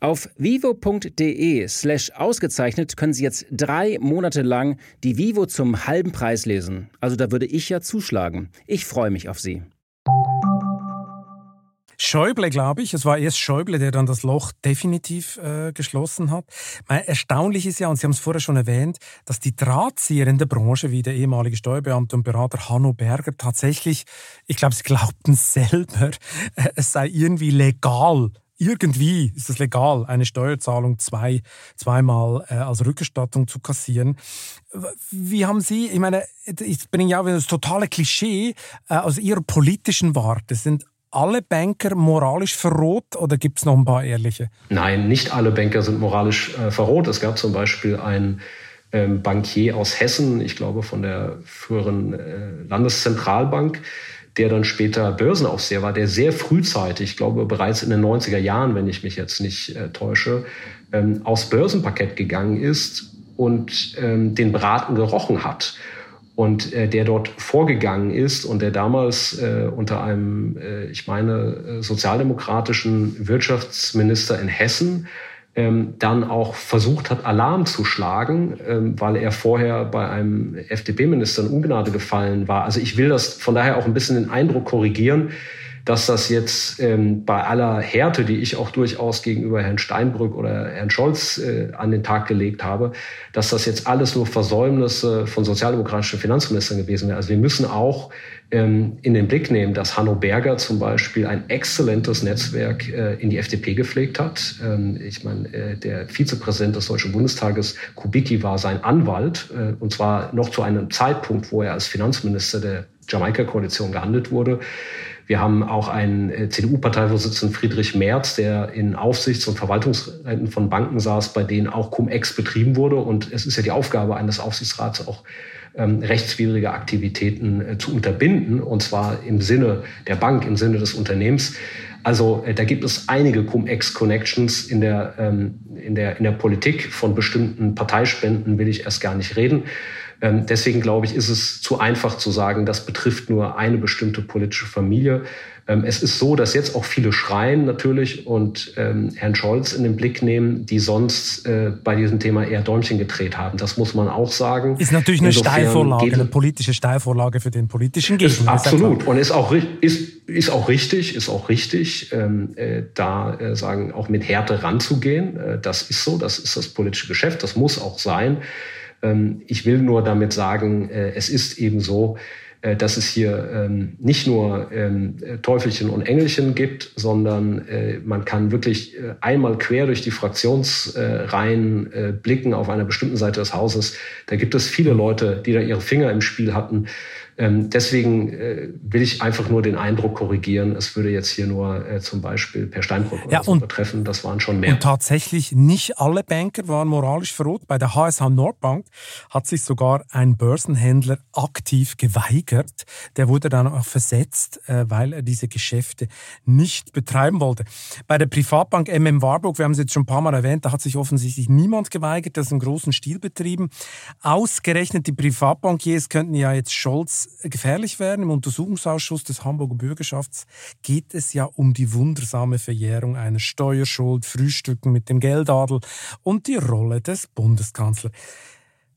Auf vivo.de slash ausgezeichnet können Sie jetzt drei Monate lang die Vivo zum halben Preis lesen. Also da würde ich ja zuschlagen. Ich freue mich auf Sie. Schäuble, glaube ich. Es war erst Schäuble, der dann das Loch definitiv äh, geschlossen hat. Meine, erstaunlich ist ja, und Sie haben es vorher schon erwähnt, dass die Drahtzieher in der Branche, wie der ehemalige Steuerbeamte und Berater Hanno Berger, tatsächlich, ich glaube, sie glaubten selber, äh, [LAUGHS] es sei irgendwie legal, irgendwie ist es legal, eine Steuerzahlung zwei, zweimal äh, als Rückerstattung zu kassieren. Wie haben Sie, ich meine, ich bringe ja wieder das totale Klischee äh, aus Ihrer politischen Warte. Sind alle Banker moralisch verroht oder gibt es noch ein paar ehrliche? Nein, nicht alle Banker sind moralisch äh, verroht. Es gab zum Beispiel einen ähm, Bankier aus Hessen, ich glaube von der früheren äh, Landeszentralbank, der dann später Börsenaufseher war, der sehr frühzeitig, ich glaube bereits in den 90er Jahren, wenn ich mich jetzt nicht äh, täusche, ähm, aufs Börsenparkett gegangen ist und ähm, den Braten gerochen hat. Und äh, der dort vorgegangen ist und der damals äh, unter einem, äh, ich meine, äh, sozialdemokratischen Wirtschaftsminister in Hessen dann auch versucht hat, Alarm zu schlagen, ähm, weil er vorher bei einem FDP-Minister in Ungnade gefallen war. Also ich will das von daher auch ein bisschen den Eindruck korrigieren, dass das jetzt ähm, bei aller Härte, die ich auch durchaus gegenüber Herrn Steinbrück oder Herrn Scholz äh, an den Tag gelegt habe, dass das jetzt alles nur Versäumnisse von sozialdemokratischen Finanzministern gewesen wäre. Also wir müssen auch ähm, in den Blick nehmen, dass Hanno Berger zum Beispiel ein exzellentes Netzwerk äh, in die FDP gepflegt hat. Ähm, ich meine, äh, der Vizepräsident des Deutschen Bundestages, Kubicki, war sein Anwalt, äh, und zwar noch zu einem Zeitpunkt, wo er als Finanzminister der Jamaika-Koalition gehandelt wurde. Wir haben auch einen CDU-Parteivorsitzenden Friedrich Merz, der in Aufsichts- und Verwaltungsräten von Banken saß, bei denen auch Cum-Ex betrieben wurde. Und es ist ja die Aufgabe eines Aufsichtsrats auch, ähm, rechtswidrige Aktivitäten äh, zu unterbinden, und zwar im Sinne der Bank, im Sinne des Unternehmens. Also äh, da gibt es einige Cum-Ex-Connections in der, ähm, in, der, in der Politik. Von bestimmten Parteispenden will ich erst gar nicht reden. Ähm, deswegen glaube ich, ist es zu einfach zu sagen, das betrifft nur eine bestimmte politische Familie. Ähm, es ist so, dass jetzt auch viele schreien natürlich und ähm, Herrn Scholz in den Blick nehmen, die sonst äh, bei diesem Thema eher Däumchen gedreht haben. Das muss man auch sagen. Ist natürlich eine Insofern Steilvorlage, eine politische Steilvorlage für den politischen Gegner. Absolut. und ist auch, ist, ist auch richtig, ist auch richtig, ähm, äh, da äh, sagen, auch mit Härte ranzugehen. Äh, das ist so, das ist das politische Geschäft, das muss auch sein. Ähm, ich will nur damit sagen, äh, es ist eben so, dass es hier ähm, nicht nur ähm, Teufelchen und Engelchen gibt, sondern äh, man kann wirklich einmal quer durch die Fraktionsreihen blicken auf einer bestimmten Seite des Hauses. Da gibt es viele Leute, die da ihre Finger im Spiel hatten. Ähm, deswegen äh, will ich einfach nur den Eindruck korrigieren, es würde jetzt hier nur äh, zum Beispiel per Steinbrück ja, so betreffen. Das waren schon mehr. Und tatsächlich nicht alle Banker waren moralisch verrot. Bei der HSH Nordbank hat sich sogar ein Börsenhändler aktiv geweigert. Der wurde dann auch versetzt, äh, weil er diese Geschäfte nicht betreiben wollte. Bei der Privatbank MM Warburg, wir haben es jetzt schon ein paar Mal erwähnt, da hat sich offensichtlich niemand geweigert, das im großen Stil betrieben. Ausgerechnet die Privatbankiers könnten ja jetzt Scholz gefährlich werden. Im Untersuchungsausschuss des Hamburger Bürgerschafts geht es ja um die wundersame Verjährung einer Steuerschuld, Frühstücken mit dem Geldadel und die Rolle des Bundeskanzlers.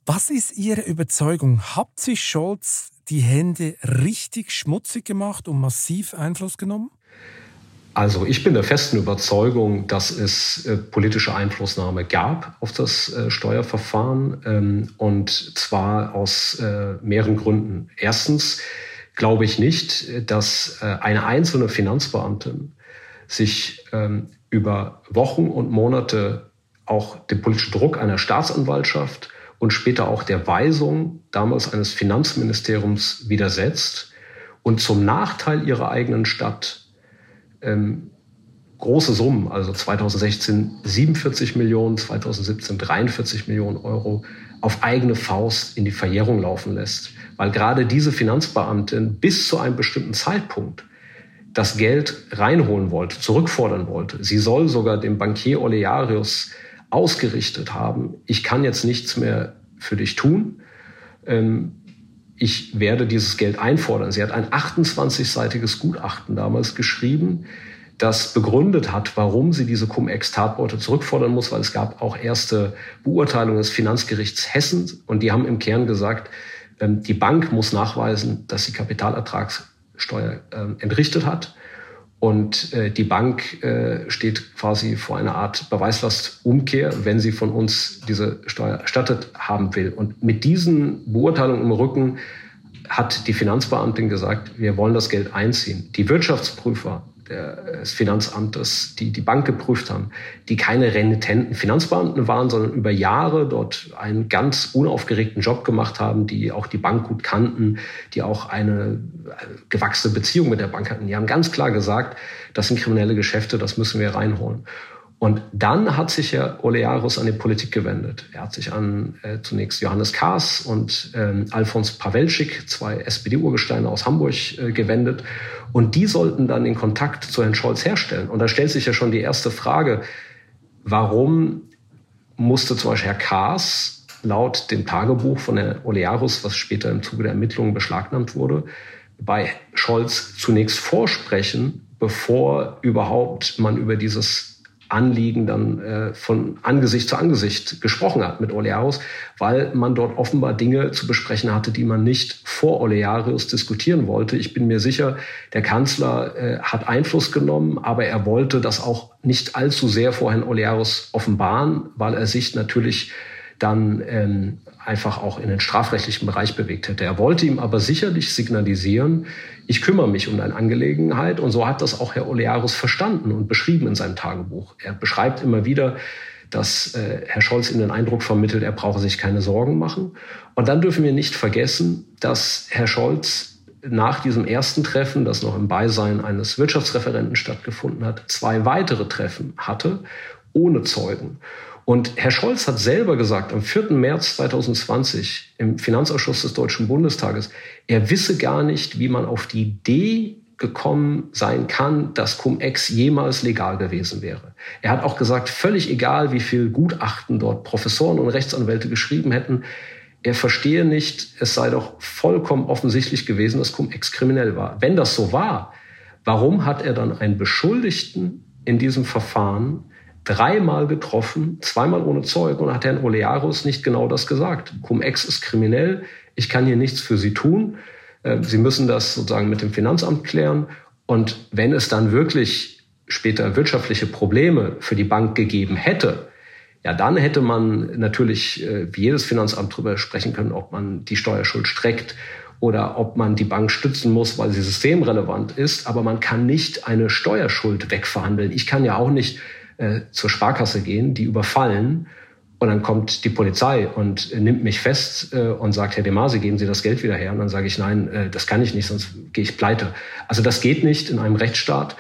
Was ist Ihre Überzeugung? Hat sich Scholz die Hände richtig schmutzig gemacht und massiv Einfluss genommen? Also ich bin der festen Überzeugung, dass es äh, politische Einflussnahme gab auf das äh, Steuerverfahren ähm, und zwar aus äh, mehreren Gründen. Erstens glaube ich nicht, dass äh, eine einzelne Finanzbeamtin sich ähm, über Wochen und Monate auch dem politischen Druck einer Staatsanwaltschaft und später auch der Weisung damals eines Finanzministeriums widersetzt und zum Nachteil ihrer eigenen Stadt ähm, große Summen, also 2016 47 Millionen, 2017 43 Millionen Euro auf eigene Faust in die Verjährung laufen lässt. Weil gerade diese Finanzbeamtin bis zu einem bestimmten Zeitpunkt das Geld reinholen wollte, zurückfordern wollte. Sie soll sogar dem Bankier Olearius ausgerichtet haben, ich kann jetzt nichts mehr für dich tun. Ähm, ich werde dieses Geld einfordern. Sie hat ein 28-seitiges Gutachten damals geschrieben, das begründet hat, warum sie diese Cum-Ex-Tatbeute zurückfordern muss, weil es gab auch erste Beurteilungen des Finanzgerichts Hessen und die haben im Kern gesagt, ähm, die Bank muss nachweisen, dass sie Kapitalertragssteuer ähm, entrichtet hat. Und äh, die Bank äh, steht quasi vor einer Art Beweislastumkehr, wenn sie von uns diese Steuer erstattet haben will. Und mit diesen Beurteilungen im Rücken hat die Finanzbeamtin gesagt, wir wollen das Geld einziehen. Die Wirtschaftsprüfer des Finanzamtes, die die Bank geprüft haben, die keine renitenten Finanzbeamten waren, sondern über Jahre dort einen ganz unaufgeregten Job gemacht haben, die auch die Bank gut kannten, die auch eine gewachsene Beziehung mit der Bank hatten. Die haben ganz klar gesagt, das sind kriminelle Geschäfte, das müssen wir reinholen. Und dann hat sich Herr Olearos an die Politik gewendet. Er hat sich an äh, zunächst Johannes Kahrs und ähm, Alfons Pawelschik, zwei SPD-Urgesteine aus Hamburg, äh, gewendet. Und die sollten dann den Kontakt zu Herrn Scholz herstellen. Und da stellt sich ja schon die erste Frage, warum musste zum Beispiel Herr Kahrs laut dem Tagebuch von Herrn Olearos, was später im Zuge der Ermittlungen beschlagnahmt wurde, bei Scholz zunächst vorsprechen, bevor überhaupt man über dieses Anliegen dann äh, von Angesicht zu Angesicht gesprochen hat mit Olearius, weil man dort offenbar Dinge zu besprechen hatte, die man nicht vor Olearius diskutieren wollte. Ich bin mir sicher, der Kanzler äh, hat Einfluss genommen, aber er wollte das auch nicht allzu sehr vor Herrn Olearius offenbaren, weil er sich natürlich dann ähm, einfach auch in den strafrechtlichen Bereich bewegt hätte. Er wollte ihm aber sicherlich signalisieren, ich kümmere mich um deine Angelegenheit. Und so hat das auch Herr Olearus verstanden und beschrieben in seinem Tagebuch. Er beschreibt immer wieder, dass äh, Herr Scholz ihm den Eindruck vermittelt, er brauche sich keine Sorgen machen. Und dann dürfen wir nicht vergessen, dass Herr Scholz nach diesem ersten Treffen, das noch im Beisein eines Wirtschaftsreferenten stattgefunden hat, zwei weitere Treffen hatte, ohne Zeugen. Und Herr Scholz hat selber gesagt, am 4. März 2020 im Finanzausschuss des Deutschen Bundestages, er wisse gar nicht, wie man auf die Idee gekommen sein kann, dass Cum-Ex jemals legal gewesen wäre. Er hat auch gesagt, völlig egal, wie viel Gutachten dort Professoren und Rechtsanwälte geschrieben hätten, er verstehe nicht, es sei doch vollkommen offensichtlich gewesen, dass Cum-Ex kriminell war. Wenn das so war, warum hat er dann einen Beschuldigten in diesem Verfahren dreimal getroffen, zweimal ohne Zeug und hat Herrn Olearos nicht genau das gesagt. Cum-Ex ist kriminell, ich kann hier nichts für Sie tun. Äh, Sie müssen das sozusagen mit dem Finanzamt klären. Und wenn es dann wirklich später wirtschaftliche Probleme für die Bank gegeben hätte, ja, dann hätte man natürlich äh, wie jedes Finanzamt darüber sprechen können, ob man die Steuerschuld streckt oder ob man die Bank stützen muss, weil sie systemrelevant ist. Aber man kann nicht eine Steuerschuld wegverhandeln. Ich kann ja auch nicht äh, zur Sparkasse gehen, die überfallen. Und dann kommt die Polizei und nimmt mich fest äh, und sagt, Herr Demasi, geben Sie das Geld wieder her. Und dann sage ich, nein, äh, das kann ich nicht, sonst gehe ich pleite. Also das geht nicht in einem Rechtsstaat.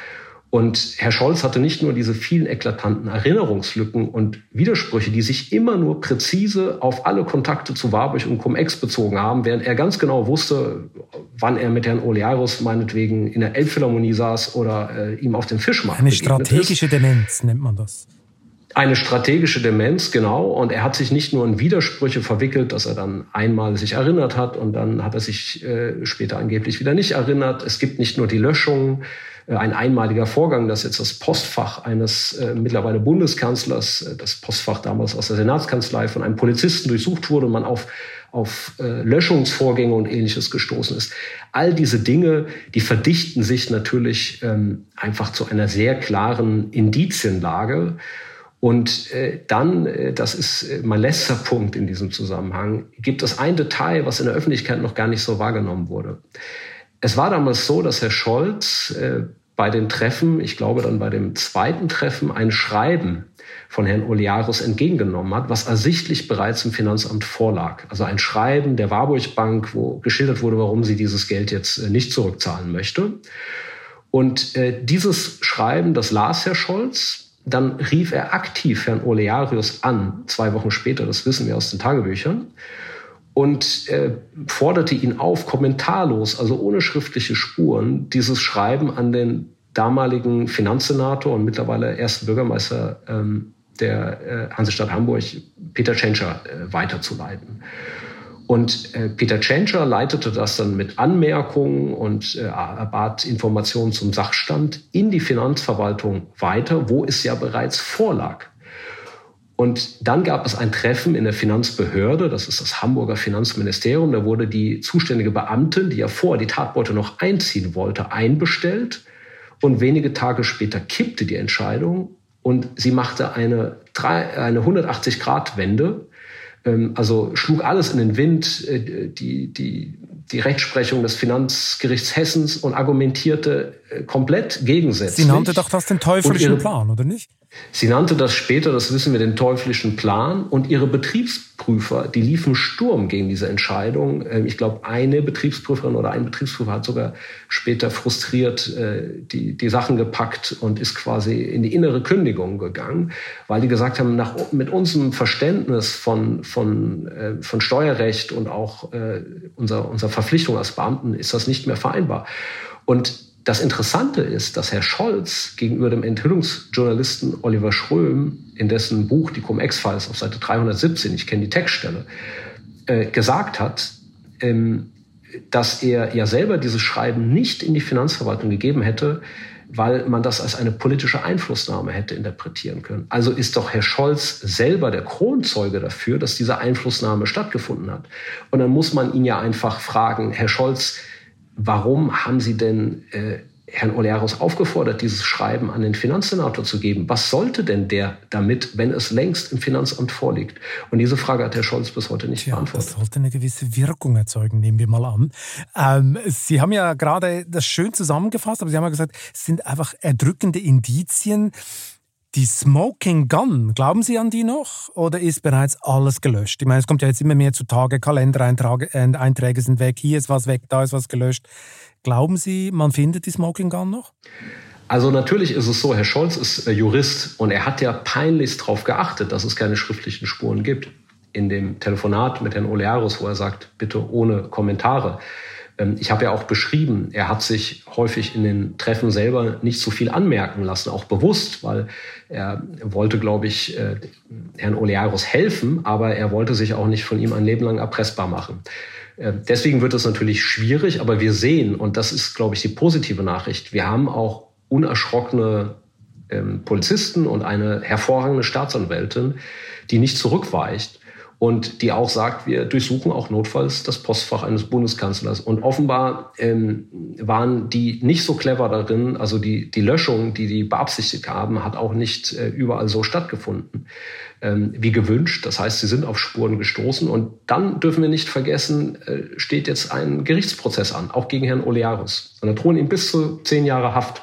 Und Herr Scholz hatte nicht nur diese vielen eklatanten Erinnerungslücken und Widersprüche, die sich immer nur präzise auf alle Kontakte zu Warburg und Cum-Ex bezogen haben, während er ganz genau wusste, wann er mit Herrn Olearos meinetwegen in der Elbphilharmonie saß oder äh, ihm auf dem Fischmarkt Eine strategische ist. Demenz nennt man das. Eine strategische Demenz, genau. Und er hat sich nicht nur in Widersprüche verwickelt, dass er dann einmal sich erinnert hat und dann hat er sich äh, später angeblich wieder nicht erinnert. Es gibt nicht nur die Löschungen, ein einmaliger Vorgang, dass jetzt das Postfach eines äh, mittlerweile Bundeskanzlers, äh, das Postfach damals aus der Senatskanzlei von einem Polizisten durchsucht wurde und man auf auf äh, Löschungsvorgänge und ähnliches gestoßen ist. All diese Dinge, die verdichten sich natürlich ähm, einfach zu einer sehr klaren Indizienlage. Und äh, dann, äh, das ist äh, mein letzter Punkt in diesem Zusammenhang, gibt es ein Detail, was in der Öffentlichkeit noch gar nicht so wahrgenommen wurde. Es war damals so, dass Herr Scholz äh, bei den Treffen, ich glaube dann bei dem zweiten Treffen, ein Schreiben von Herrn Olearis entgegengenommen hat, was ersichtlich bereits im Finanzamt vorlag. Also ein Schreiben der Warburg Bank, wo geschildert wurde, warum sie dieses Geld jetzt äh, nicht zurückzahlen möchte. Und äh, dieses Schreiben, das las Herr Scholz. Dann rief er aktiv Herrn Olearius an, zwei Wochen später, das wissen wir aus den Tagebüchern, und äh, forderte ihn auf, kommentarlos, also ohne schriftliche Spuren, dieses Schreiben an den damaligen Finanzsenator und mittlerweile ersten Bürgermeister ähm, der äh, Hansestadt Hamburg, Peter Tschentscher, äh, weiterzuleiten. Und äh, Peter Tschentscher leitete das dann mit Anmerkungen und äh, bat Informationen zum Sachstand in die Finanzverwaltung weiter, wo es ja bereits vorlag. Und dann gab es ein Treffen in der Finanzbehörde, das ist das Hamburger Finanzministerium. Da wurde die zuständige Beamtin, die ja vor die Tatbeute noch einziehen wollte, einbestellt. Und wenige Tage später kippte die Entscheidung und sie machte eine, eine 180-Grad-Wende ähm, also schlug alles in den Wind, äh, die, die, die Rechtsprechung des Finanzgerichts Hessens und argumentierte äh, komplett gegensätzlich. Sie nannte doch das den teuflischen Plan, oder nicht? Sie nannte das später, das wissen wir, den teuflischen Plan. Und ihre Betriebsprüfer, die liefen Sturm gegen diese Entscheidung. Ähm, ich glaube, eine Betriebsprüferin oder ein Betriebsprüfer hat sogar später frustriert äh, die, die Sachen gepackt und ist quasi in die innere Kündigung gegangen, weil die gesagt haben, nach, mit unserem Verständnis von, von, äh, von Steuerrecht und auch äh, unserer, unserer Verpflichtung als Beamten ist das nicht mehr vereinbar. Und das Interessante ist, dass Herr Scholz gegenüber dem Enthüllungsjournalisten Oliver Schröm in dessen Buch Die Cum-Ex-Files auf Seite 317, ich kenne die Textstelle, äh, gesagt hat, ähm, dass er ja selber dieses Schreiben nicht in die Finanzverwaltung gegeben hätte, weil man das als eine politische Einflussnahme hätte interpretieren können. Also ist doch Herr Scholz selber der Kronzeuge dafür, dass diese Einflussnahme stattgefunden hat. Und dann muss man ihn ja einfach fragen, Herr Scholz, warum haben Sie denn äh, Herrn Olearos aufgefordert, dieses Schreiben an den Finanzsenator zu geben? Was sollte denn der damit, wenn es längst im Finanzamt vorliegt? Und diese Frage hat Herr Scholz bis heute nicht ja, beantwortet. Das sollte eine gewisse Wirkung erzeugen, nehmen wir mal an. Ähm, Sie haben ja gerade das schön zusammengefasst, aber Sie haben ja gesagt, es sind einfach erdrückende Indizien. Die Smoking Gun, glauben Sie an die noch oder ist bereits alles gelöscht? Ich meine, es kommt ja jetzt immer mehr zutage, Kalendereinträge äh, sind weg, hier ist was weg, da ist was gelöscht. Glauben Sie, man findet die Smoking Gun noch? Also natürlich ist es so, Herr Scholz ist äh, Jurist und er hat ja peinlichst darauf geachtet, dass es keine schriftlichen Spuren gibt. In dem Telefonat mit Herrn Olearos, wo er sagt, bitte ohne Kommentare. Ähm, ich habe ja auch beschrieben, er hat sich häufig in den Treffen selber nicht so viel anmerken lassen, auch bewusst, weil er wollte, glaube ich, äh, Herrn Olearos helfen, aber er wollte sich auch nicht von ihm ein Leben lang erpressbar machen. Ähm, deswegen wird es natürlich schwierig, aber wir sehen, und das ist, glaube ich, die positive Nachricht, wir haben auch unerschrockene ähm, Polizisten und eine hervorragende Staatsanwältin, die nicht zurückweicht und die auch sagt, wir durchsuchen auch notfalls das Postfach eines Bundeskanzlers. Und offenbar ähm, waren die nicht so clever darin, also die, die Löschung, die die beabsichtigt haben, hat auch nicht äh, überall so stattgefunden ähm, wie gewünscht. Das heißt, sie sind auf Spuren gestoßen. Und dann dürfen wir nicht vergessen, äh, steht jetzt ein Gerichtsprozess an, auch gegen Herrn Olearis. Und da drohen ihm bis zu zehn Jahre Haft.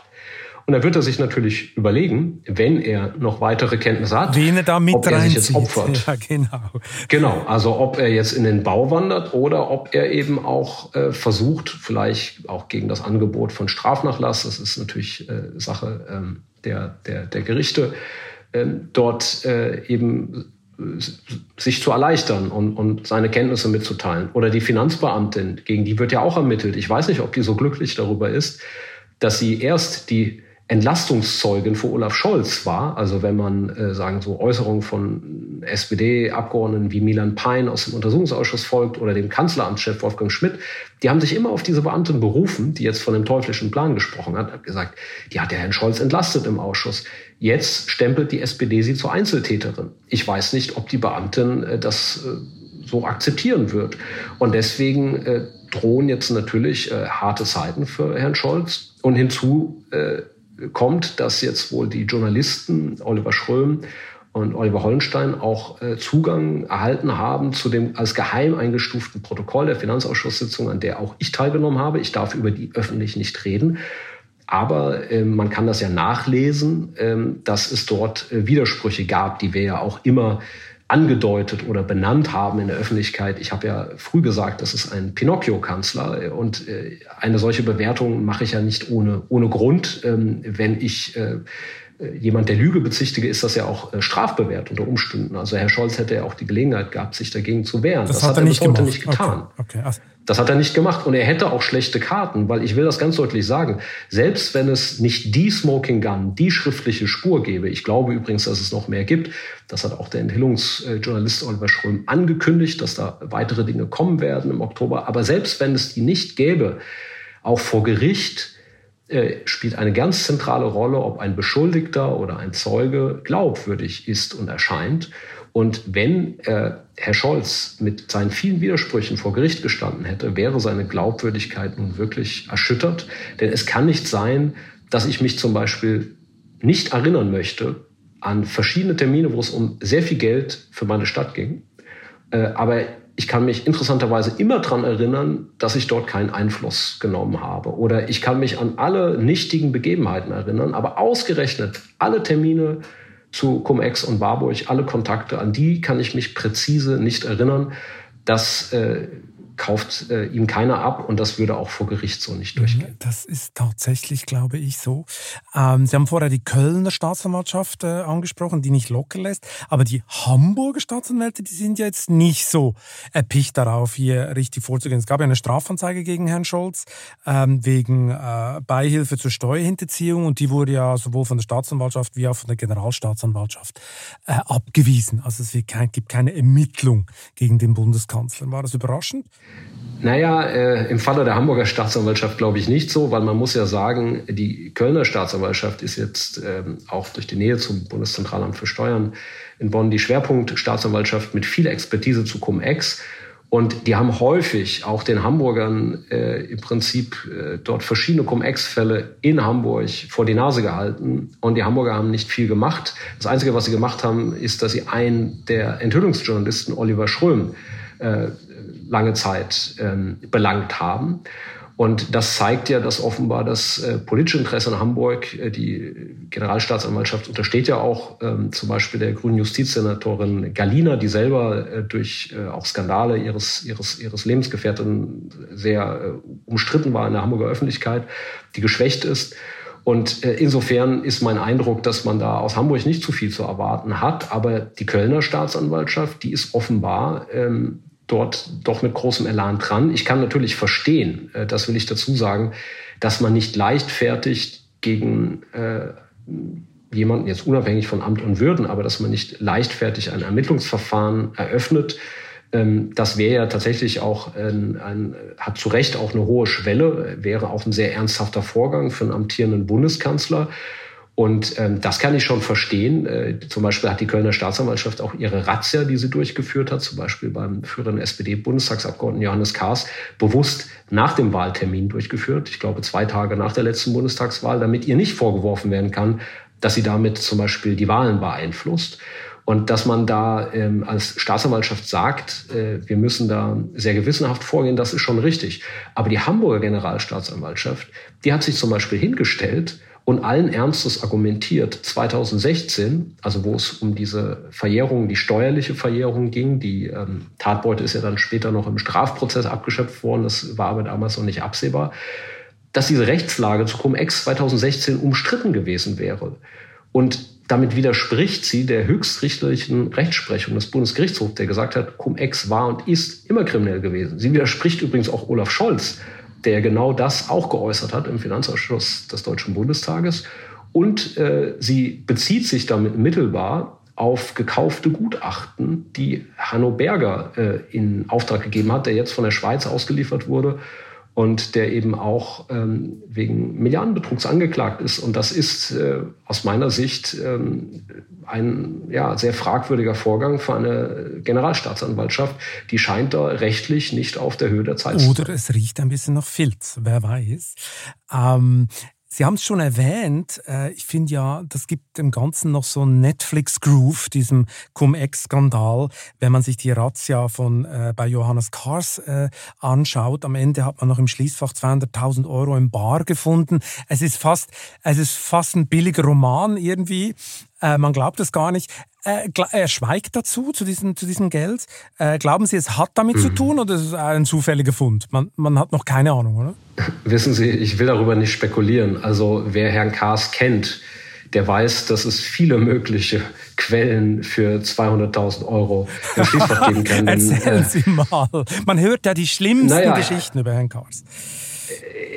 Und da wird er sich natürlich überlegen, wenn er noch weitere Kenntnisse hat, Wen er da mit ob er sich jetzt opfert. [LAUGHS] Ja, genau. Genau, also ob er jetzt in den Bau wandert oder ob er eben auch äh, versucht, vielleicht auch gegen das Angebot von Strafnachlass, das ist natürlich äh, Sache ähm, der, der, der Gerichte, äh, dort äh, eben sich zu erleichtern und, und seine Kenntnisse mitzuteilen. Oder die Finanzbeamtin, gegen die wird ja auch ermittelt. Ich weiß nicht, ob die so glücklich darüber ist, dass sie erst die Entlastungszeugin für Olaf Scholz war. Also wenn man äh, sagen so Äußerungen von SPD-Abgeordneten wie Milan Pein aus dem Untersuchungsausschuss folgt oder dem Kanzleramtschef Wolfgang Schmidt, die haben sich immer auf diese Beamtin berufen, die jetzt von dem teuflischen Plan gesprochen hat, hat gesagt, die hat der Herrn Scholz entlastet im Ausschuss. Jetzt stempelt die SPD sie zur Einzeltäterin. Ich weiß nicht, ob die Beamtin äh, das äh, so akzeptieren wird. Und deswegen äh, drohen jetzt natürlich äh, harte Zeiten für Herrn Scholz. Und hinzu äh, kommt, dass jetzt wohl die Journalisten Oliver Schröm und Oliver Hollenstein auch äh, Zugang erhalten haben zu dem als geheim eingestuften Protokoll der Finanzausschusssitzung, an der auch ich teilgenommen habe. Ich darf über die öffentlich nicht reden. Aber äh, man kann das ja nachlesen, äh, dass es dort äh, Widersprüche gab, die wir ja auch immer angedeutet oder benannt haben in der Öffentlichkeit. Ich habe ja früh gesagt, das ist ein Pinocchio-Kanzler und äh, eine solche Bewertung mache ich ja nicht ohne, ohne Grund. Ähm, wenn ich äh, jemand der Lüge bezichtige, ist das ja auch äh, strafbewehrt unter Umständen. Also Herr Scholz hätte ja auch die Gelegenheit gehabt, sich dagegen zu wehren. Das, das hat, er, nicht, heute nicht getan. Okay. Okay. Das hat er nicht gemacht. Und er hätte auch schlechte Karten, weil ich will das ganz deutlich sagen, selbst wenn es nicht die Smoking Gun, die schriftliche Spur gäbe, ich glaube übrigens, dass es noch mehr gibt, das hat auch der Enthüllungsjournalist Oliver Schröm angekündigt, dass da weitere Dinge kommen werden im Oktober, aber selbst wenn es die nicht gäbe, auch vor Gericht, äh, spielt eine ganz zentrale Rolle, ob ein Beschuldigter oder ein Zeuge glaubwürdig ist und erscheint. Und wenn äh, Herr Scholz mit seinen vielen Widersprüchen vor Gericht gestanden hätte, wäre seine Glaubwürdigkeit nun wirklich erschüttert. Denn es kann nicht sein, dass ich mich zum Beispiel nicht erinnern möchte an verschiedene Termine, wo es um sehr viel Geld für meine Stadt ging. Äh, aber ich kann mich interessanterweise immer daran erinnern, dass ich dort keinen Einfluss genommen habe. Oder ich kann mich an alle nichtigen Begebenheiten erinnern, aber ausgerechnet alle Termine, zu Cum-Ex und Warburg, alle Kontakte, an die kann ich mich präzise nicht erinnern. Das äh, kauft äh, ihm keiner ab und das würde auch vor Gericht so nicht durchgehen. Das ist tatsächlich, glaube ich, so. Ähm, Sie haben vorher die Kölner Staatsanwaltschaft äh, angesprochen, die nicht locker lässt, aber die Hamburger Staatsanwälte, die sind ja jetzt nicht so erpicht darauf, hier richtig vorzugehen. Es gab ja eine Strafanzeige gegen Herrn Scholz ähm, wegen äh, Beihilfe zur Steuerhinterziehung und die wurde ja sowohl von der Staatsanwaltschaft wie auch von der Generalstaatsanwaltschaft äh, abgewiesen. Also es gibt keine Ermittlung gegen den Bundeskanzler. War das überraschend? Naja, äh, im Falle der Hamburger Staatsanwaltschaft glaube ich nicht so, weil man muss ja sagen, die Kölner Staatsanwaltschaft ist jetzt ähm, auch durch die Nähe zum Bundeszentralamt für Steuern in Bonn die Schwerpunktstaatsanwaltschaft mit viel Expertise zu Cum-Ex. Und die haben häufig auch den Hamburgern äh, im Prinzip äh, dort verschiedene Cum-Ex-Fälle in Hamburg vor die Nase gehalten. Und die Hamburger haben nicht viel gemacht. Das Einzige, was sie gemacht haben, ist, dass sie einen der Enthüllungsjournalisten, Oliver Schröm, äh, lange Zeit ähm, belangt haben. Und das zeigt ja, dass offenbar das äh, politische Interesse in Hamburg, äh, die Generalstaatsanwaltschaft untersteht ja auch ähm, zum Beispiel der grünen Justizsenatorin Galina, die selber äh, durch äh, auch Skandale ihres, ihres, ihres Lebensgefährten sehr äh, umstritten war in der Hamburger Öffentlichkeit, die geschwächt ist. Und äh, insofern ist mein Eindruck, dass man da aus Hamburg nicht zu viel zu erwarten hat. Aber die Kölner Staatsanwaltschaft, die ist offenbar ähm, dort doch mit großem Elan dran. Ich kann natürlich verstehen, äh, das will ich dazu sagen, dass man nicht leichtfertig gegen äh, jemanden, jetzt unabhängig von Amt und Würden, aber dass man nicht leichtfertig ein Ermittlungsverfahren eröffnet. Ähm, das wäre ja tatsächlich auch ein, ein, hat zu Recht auch eine hohe Schwelle, wäre auch ein sehr ernsthafter Vorgang für einen amtierenden Bundeskanzler. Und ähm, das kann ich schon verstehen. Äh, zum Beispiel hat die Kölner Staatsanwaltschaft auch ihre Razzia, die sie durchgeführt hat, zum Beispiel beim führenden SPD-Bundestagsabgeordneten Johannes Kahrs, bewusst nach dem Wahltermin durchgeführt. Ich glaube, zwei Tage nach der letzten Bundestagswahl, damit ihr nicht vorgeworfen werden kann, dass sie damit zum Beispiel die Wahlen beeinflusst. Und dass man da ähm, als Staatsanwaltschaft sagt, äh, wir müssen da sehr gewissenhaft vorgehen, das ist schon richtig. Aber die Hamburger Generalstaatsanwaltschaft, die hat sich zum Beispiel hingestellt und allen Ernstes argumentiert, 2016, also wo es um diese Verjährung, die steuerliche Verjährung ging, die ähm, Tatbeute ist ja dann später noch im Strafprozess abgeschöpft worden, das war aber damals noch nicht absehbar, dass diese Rechtslage zu Cum-Ex 2016 umstritten gewesen wäre. Und damit widerspricht sie der höchstrichterlichen Rechtsprechung des Bundesgerichtshofs, der gesagt hat, Cum-Ex war und ist immer kriminell gewesen. Sie widerspricht übrigens auch Olaf Scholz, der genau das auch geäußert hat im Finanzausschuss des Deutschen Bundestages. Und äh, sie bezieht sich damit mittelbar auf gekaufte Gutachten, die Hanno Berger äh, in Auftrag gegeben hat, der jetzt von der Schweiz ausgeliefert wurde und der eben auch ähm, wegen Milliardenbetrugs angeklagt ist. Und das ist äh, aus meiner Sicht ähm, ein ja, sehr fragwürdiger Vorgang für eine Generalstaatsanwaltschaft. Die scheint da rechtlich nicht auf der Höhe der Zeit zu sein. Oder es riecht ein bisschen nach Filz, wer weiß. Ähm, Sie haben es schon erwähnt. Äh, ich finde ja, das gibt dem Ganzen noch so einen Netflix-Groove, diesem Cum-Ex-Skandal. Wenn man sich die Razzia von äh, bei Johannes Kars äh, anschaut, am Ende hat man noch im Schließfach 200.000 Euro im Bar gefunden. Es ist fast, es ist fast ein billiger Roman irgendwie. Äh, man glaubt es gar nicht. Äh, er schweigt dazu, zu diesem, zu diesem Geld. Äh, glauben Sie, es hat damit mhm. zu tun oder ist es ein zufälliger Fund? Man, man hat noch keine Ahnung, oder? [LAUGHS] Wissen Sie, ich will darüber nicht spekulieren. Also wer Herrn Kaas kennt, der weiß, dass es viele mögliche Quellen für 200.000 Euro im Schließfach [LAUGHS] geben kann. Erzählen äh, Sie mal. Man hört ja die schlimmsten naja, Geschichten über Herrn Kars.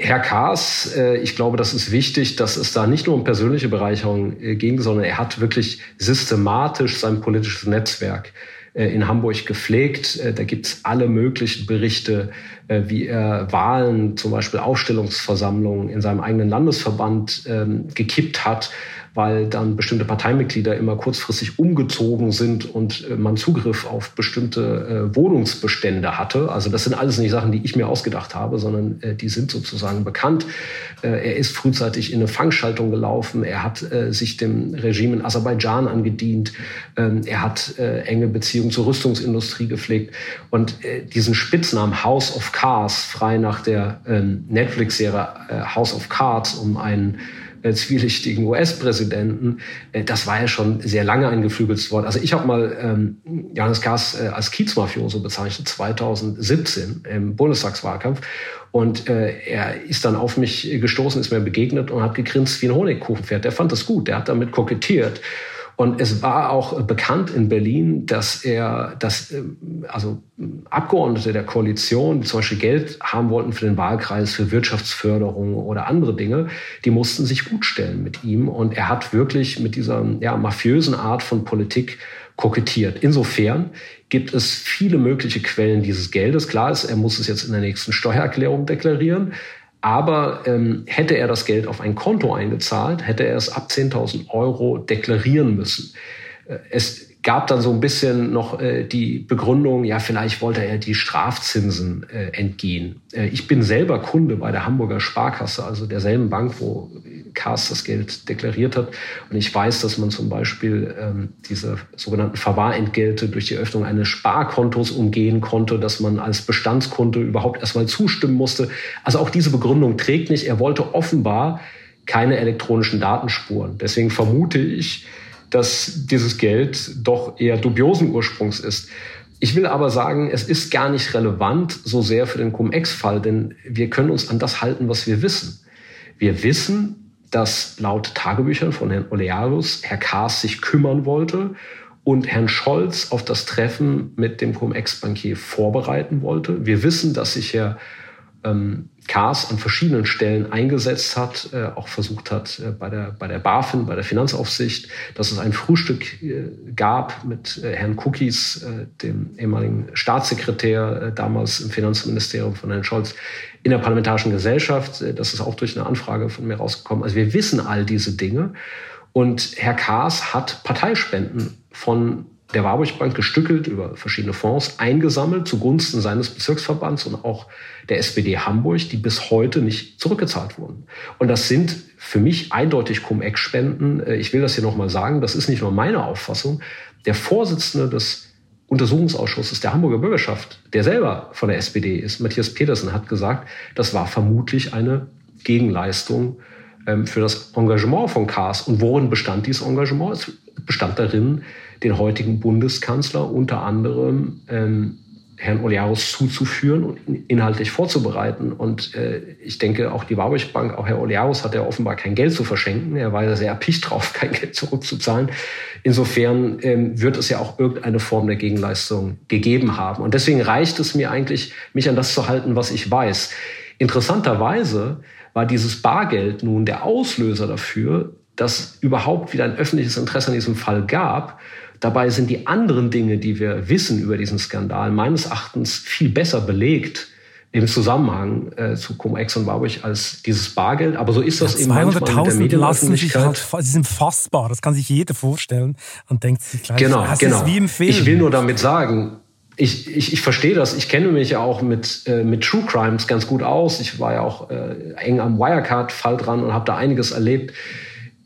Herr Kaas, äh, ich glaube, das ist wichtig, dass es da nicht nur um persönliche Bereicherung äh, ging, sondern er hat wirklich systematisch sein politisches Netzwerk äh, in Hamburg gepflegt. Da gibt's alle möglichen Berichte, wie er Wahlen, zum Beispiel Aufstellungsversammlungen in seinem eigenen Landesverband ähm, gekippt hat weil dann bestimmte Parteimitglieder immer kurzfristig umgezogen sind und äh, man Zugriff auf bestimmte äh, Wohnungsbestände hatte. Also das sind alles nicht Sachen, die ich mir ausgedacht habe, sondern äh, die sind sozusagen bekannt. er ist frühzeitig in eine Fangschaltung gelaufen. Er hat sich dem Regime in Aserbaidschan angedient. Ähm, er hat enge Beziehungen zur Rüstungsindustrie gepflegt. Und diesen Spitznamen House of Cards, frei nach der ähm, Netflix-Serie House of Cards, um einen zwielichtigen US-Präsidenten, äh, das war ja schon sehr lange ein geflügeltes Wort. Also ich habe mal ähm, Johannes Kahrs äh, als Kiezmafioso bezeichnet, 2017 im Bundestagswahlkampf. Und äh, er ist dann auf mich gestoßen, ist mir begegnet und hat gegrinst wie ein Honigkuchenpferd. Der fand das gut, der hat damit kokettiert. Und es war auch bekannt in Berlin, dass er, dass ähm, also Abgeordnete der Koalition, die zum Beispiel Geld haben wollten für den Wahlkreis, für Wirtschaftsförderung oder andere Dinge, die mussten sich gut stellen mit ihm. Und er hat wirklich mit dieser ja, mafiösen Art von Politik kokettiert. Insofern gibt es viele mögliche Quellen dieses Geldes. Klar ist, er muss es jetzt in der nächsten Steuererklärung deklarieren. Aber ähm, hätte er das Geld auf ein Konto eingezahlt, hätte er es ab 10.000 Euro deklarieren müssen. Äh, es gab dann so ein bisschen noch äh, die Begründung, ja, vielleicht wollte er die Strafzinsen äh, entgehen. Äh, ich bin selber Kunde bei der Hamburger Sparkasse, also derselben Bank, wo Kars das Geld deklariert hat. Und ich weiß, dass man zum Beispiel ähm, diese sogenannten Verwahrentgelte durch die Öffnung eines Sparkontos umgehen konnte, dass man als Bestandskonto überhaupt erstmal zustimmen musste. Also auch diese Begründung trägt nicht. Er wollte offenbar keine elektronischen Datenspuren. Deswegen vermute ich, dass dieses Geld doch eher dubiosen Ursprungs ist. Ich will aber sagen, es ist gar nicht relevant so sehr für den Cum-Ex-Fall, denn wir können uns an das halten, was wir wissen. Wir wissen, dass laut Tagebüchern von Herrn Olearus Herr Kaas sich kümmern wollte und Herrn Scholz auf das Treffen mit dem Cum-Ex-Bankier vorbereiten wollte. Wir wissen, dass sich Herr ähm, Kars an verschiedenen Stellen eingesetzt hat, äh, auch versucht hat äh, bei, der, bei der BaFin, bei der Finanzaufsicht, dass es ein Frühstück äh, gab mit äh, Herrn Cookies, äh, dem ehemaligen Staatssekretär äh, damals im Finanzministerium von Herrn Scholz, in der Parlamentarischen Gesellschaft. das ist auch durch eine Anfrage von mir rausgekommen. Also wir wissen all diese Dinge. Und Herr Kaas hat Parteispenden von der Warburg Bank gestückelt über verschiedene Fonds eingesammelt zugunsten seines Bezirksverbands und auch der SPD Hamburg, die bis heute nicht zurückgezahlt wurden. Und das sind für mich eindeutig Cum-Ex-Spenden. Äh, ich will das hier nochmal sagen, das ist nicht nur meine Auffassung. Der Vorsitzende des Untersuchungsausschusses der Hamburger Bürgerschaft, der selber von der SPD ist, Matthias Petersen, hat gesagt, das war vermutlich eine Gegenleistung ähm, für das Engagement von Kars. Und worin bestand dieses Engagement? Es bestand darin, den heutigen Bundeskanzler unter anderem ähm, Herrn Olearus zuzuführen und inhaltlich vorzubereiten. Und äh, ich denke, auch die Warburg Bank, auch Herr Olearus hat ja offenbar kein Geld zu verschenken. Er war ja sehr erpicht drauf, [LAUGHS] kein Geld zurückzuzahlen. Insofern ähm, wird es ja auch irgendeine Form der Gegenleistung gegeben haben. Und deswegen reicht es mir eigentlich, mich an das zu halten, was ich weiß. Interessanterweise war dieses Bargeld nun der Auslöser dafür, dass überhaupt wieder ein öffentliches Interesse an diesem Fall gab. Dabei sind die anderen Dinge, die wir wissen über diesen Skandal, meines Erachtens viel besser belegt im Zusammenhang äh, zu Cum-Ex und Warburg als dieses Bargeld. Aber so ist das ja, eben 200.000 lassen sich halt, sie sind fassbar. Das kann sich jeder vorstellen und denkt sich gleich, genau, das genau. ist wie im Film. Ich will nur damit sagen, ich, ich, ich verstehe das. Ich kenne mich ja auch mit, äh, mit True Crimes ganz gut aus. Ich war ja auch äh, eng am Wirecard-Fall dran und habe da einiges erlebt.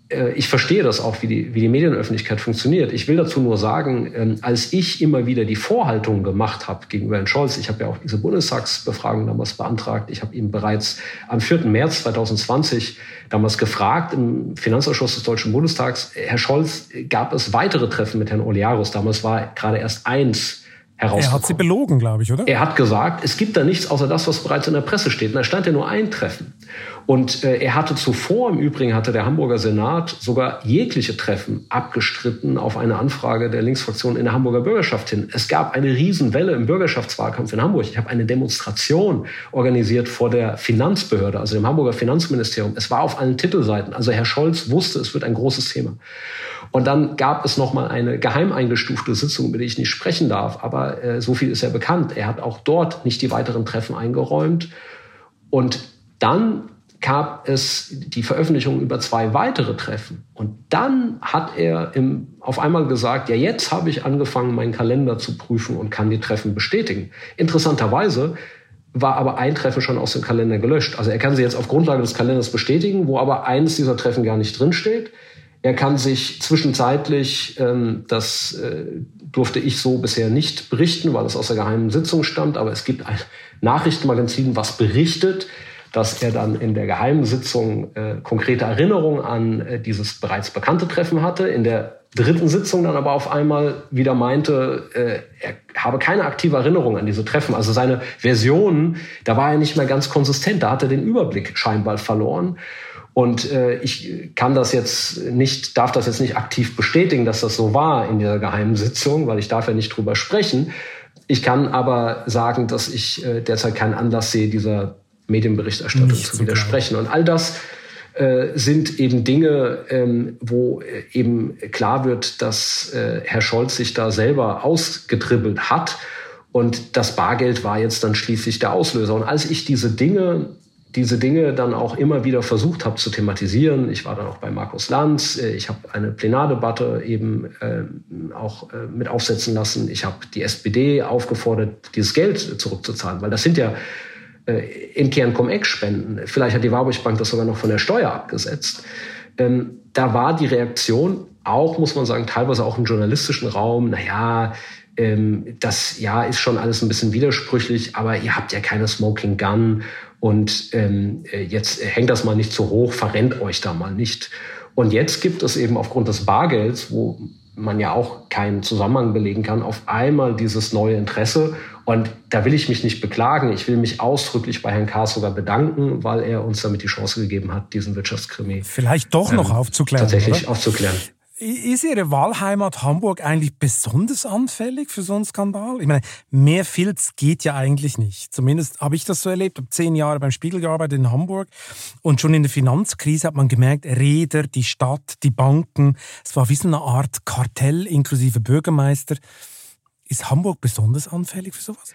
Äh, ich verstehe das auch, wie die, wie die Medienöffentlichkeit funktioniert. Ich will dazu nur sagen, ähm, als ich immer wieder die Vorhaltung gemacht habe gegenüber Herrn Scholz, ich habe ja auch diese Bundestagsbefragung damals beantragt, ich habe ihn bereits am 4. März 2020 damals gefragt im Finanzausschuss des Deutschen Bundestags, Herr Scholz, gab es weitere Treffen mit Herrn Olearus? Damals war gerade erst eins er hat sie belogen, glaube ich, oder? Er hat gesagt, es gibt da nichts außer das, was bereits in der Presse steht. Und da stand ja nur ein Treffen. Und äh, er hatte zuvor, im Übrigen hatte der Hamburger Senat sogar jegliche Treffen abgestritten auf eine Anfrage der Linksfraktion in der Hamburger Bürgerschaft hin. Es gab eine Riesenwelle im Bürgerschaftswahlkampf in Hamburg. Ich habe eine Demonstration organisiert vor der Finanzbehörde, also dem Hamburger Finanzministerium. Es war auf allen Titelseiten. Also Herr Scholz wusste, es wird ein großes Thema. Und dann gab es noch mal eine geheim eingestufte Sitzung, über die ich nicht sprechen darf. Aber äh, so viel ist ja bekannt. Er hat auch dort nicht die weiteren Treffen eingeräumt. Und dann gab es die Veröffentlichung über zwei weitere Treffen. Und dann hat er im, auf einmal gesagt, ja, jetzt habe ich angefangen, meinen Kalender zu prüfen und kann die Treffen bestätigen. Interessanterweise war aber ein Treffen schon aus dem Kalender gelöscht. Also er kann sie jetzt auf Grundlage des Kalenders bestätigen, wo aber eines dieser Treffen gar nicht drinsteht. Er kann sich zwischenzeitlich, ähm, das äh, durfte ich so bisher nicht berichten, weil es aus der geheimen Sitzung stammt, aber es gibt ein Nachrichtenmagazin, was berichtet, dass er dann in der geheimen Sitzung äh, konkrete Erinnerungen an äh, dieses bereits bekannte Treffen hatte. In der dritten Sitzung dann aber auf einmal wieder meinte, äh, er habe keine aktive Erinnerung an diese Treffen. Also seine Version, da war er nicht mehr ganz konsistent. Da hat er den Überblick scheinbar verloren. Und äh, ich kann das jetzt nicht, darf das jetzt nicht aktiv bestätigen, dass das so war in dieser geheimen Sitzung, weil ich darf ja nicht drüber sprechen. Ich kann aber sagen, dass ich äh, derzeit keinen Anlass sehe, dieser Medienberichterstattung Nicht zu widersprechen. Und all das äh, sind eben Dinge, ähm, wo äh, eben klar wird, dass äh, Herr Scholz sich da selber ausgedribbelt hat. Und das Bargeld war jetzt dann schließlich der Auslöser. Und als ich diese Dinge diese Dinge dann auch immer wieder versucht habe zu thematisieren. Ich war dann auch bei Markus Lanz. Äh, ich habe eine Plenardebatte eben äh, auch äh, mit aufsetzen lassen. Ich habe die SPD aufgefordert, dieses Geld zurückzuzahlen, weil das sind ja äh, im Kern Cum-Ex-Spenden. Vielleicht hat die Warburg Bank das sogar noch von der Steuer abgesetzt. Ähm, da war die Reaktion auch, muss man sagen, teilweise auch im journalistischen Raum, naja, ähm, das ja ist schon alles ein bisschen widersprüchlich, aber ihr habt ja keine Smoking Gun und ähm, äh, jetzt hängt das mal nicht zu hoch, verrennt euch da mal nicht. Und jetzt gibt es eben aufgrund des Bargelds, wo man ja auch keinen Zusammenhang belegen kann, auf einmal dieses neue Interesse. Und da will ich mich nicht beklagen. Ich will mich ausdrücklich bei Herrn Kaas sogar bedanken, weil er uns damit die Chance gegeben hat, diesen Wirtschaftskrimi vielleicht doch noch ähm, aufzuklären. Tatsächlich oder? aufzuklären. Ist Ihre Wahlheimat Hamburg eigentlich besonders anfällig für so einen Skandal? Ich meine, mehr Filz geht ja eigentlich nicht. Zumindest habe ich das so erlebt. Ich habe zehn Jahre beim Spiegel gearbeitet in Hamburg und schon in der Finanzkrise hat man gemerkt, Räder, die Stadt, die Banken, es war wie so eine Art Kartell inklusive Bürgermeister. Ist Hamburg besonders anfällig für sowas?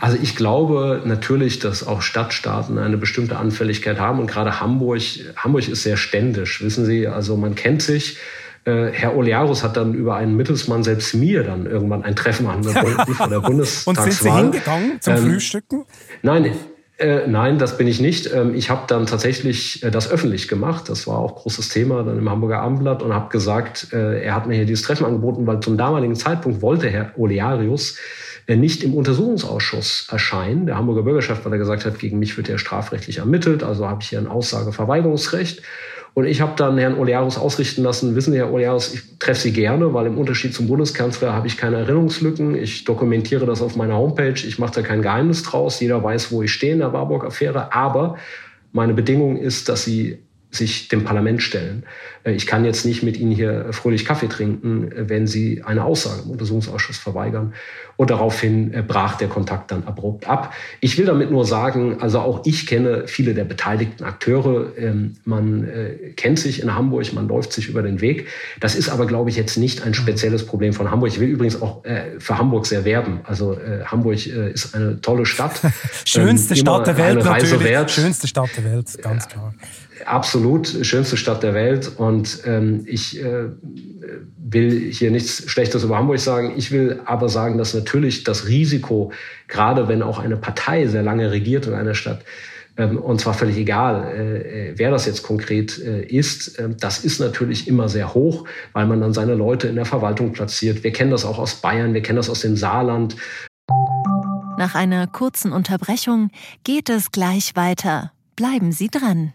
Also ich glaube natürlich, dass auch Stadtstaaten eine bestimmte Anfälligkeit haben und gerade Hamburg, Hamburg ist sehr ständisch, wissen Sie. Also man kennt sich, äh, Herr Olearus hat dann über einen Mittelsmann selbst mir dann irgendwann ein Treffen angeboten [LAUGHS] vor der Bundestagswahl. Und sind Sie hingegangen zum ähm, Frühstücken? Nein, äh, nein, das bin ich nicht. Ähm, ich habe dann tatsächlich äh, das öffentlich gemacht. Das war auch großes Thema dann im Hamburger Abendblatt und habe gesagt, äh, er hat mir hier dieses Treffen angeboten, weil zum damaligen Zeitpunkt wollte Herr Olearius äh, nicht im Untersuchungsausschuss erscheinen, der Hamburger Bürgerschaft, weil er gesagt hat, gegen mich wird er strafrechtlich ermittelt, also habe ich hier ein Aussageverweigerungsrecht. Und ich habe dann Herrn Olearus ausrichten lassen, wissen Sie, Herr Olearus, ich treffe Sie gerne, weil im Unterschied zum Bundeskanzler habe ich keine Erinnerungslücken. Ich dokumentiere das auf meiner Homepage. Ich mache da kein Geheimnis draus. Jeder weiß, wo ich stehe in der Warburg-Affäre. Aber meine Bedingung ist, dass Sie sich dem Parlament stellen. Äh, ich kann jetzt nicht mit Ihnen hier fröhlich Kaffee trinken, äh, wenn Sie eine Aussage im Untersuchungsausschuss verweigern. Und daraufhin äh, brach der Kontakt dann abrupt ab. Ich will damit nur sagen, also auch ich kenne viele der beteiligten Akteure. Ähm, man kennt sich in Hamburg, man läuft sich über den Weg. Das ist aber, glaube ich, jetzt nicht ein spezielles Problem von Hamburg. Ich will übrigens auch für Hamburg sehr werben. Also Hamburg ist eine tolle Stadt. [LAUGHS] Schönste ähm, Stadt der Welt natürlich. Schönste Stadt der Welt, ganz klar absolut schönste Stadt der Welt. Und ähm, ich äh, will hier nichts Schlechtes über Hamburg sagen. Ich will aber sagen, dass natürlich das Risiko, gerade wenn auch eine Partei sehr lange regiert in einer Stadt, ähm, und zwar völlig egal, äh, wer das jetzt konkret äh, ist, äh, das ist natürlich immer sehr hoch, weil man dann seine Leute in der Verwaltung platziert. Wir kennen das auch aus Bayern, wir kennen das aus dem Saarland. Nach einer kurzen Unterbrechung geht es gleich weiter. Bleiben Sie dran.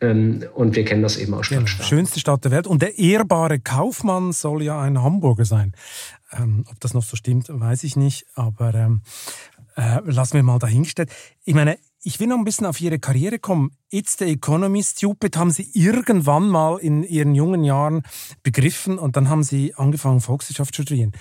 Ähm, und wir kennen das eben aus Stadtstaat. Genau, schönste Stadt der Welt. Und der ehrbare Kaufmann soll ja ein Hamburger sein. Ähm, ob das noch so stimmt, weiß ich nicht. Aber ähm, äh, lassen wir mal dahingestellt. Ich meine, ich will noch ein bisschen auf Ihre Karriere kommen. It's the Economy Stupid haben Sie irgendwann mal in Ihren jungen Jahren begriffen und dann haben Sie angefangen, Volkswirtschaft zu studieren.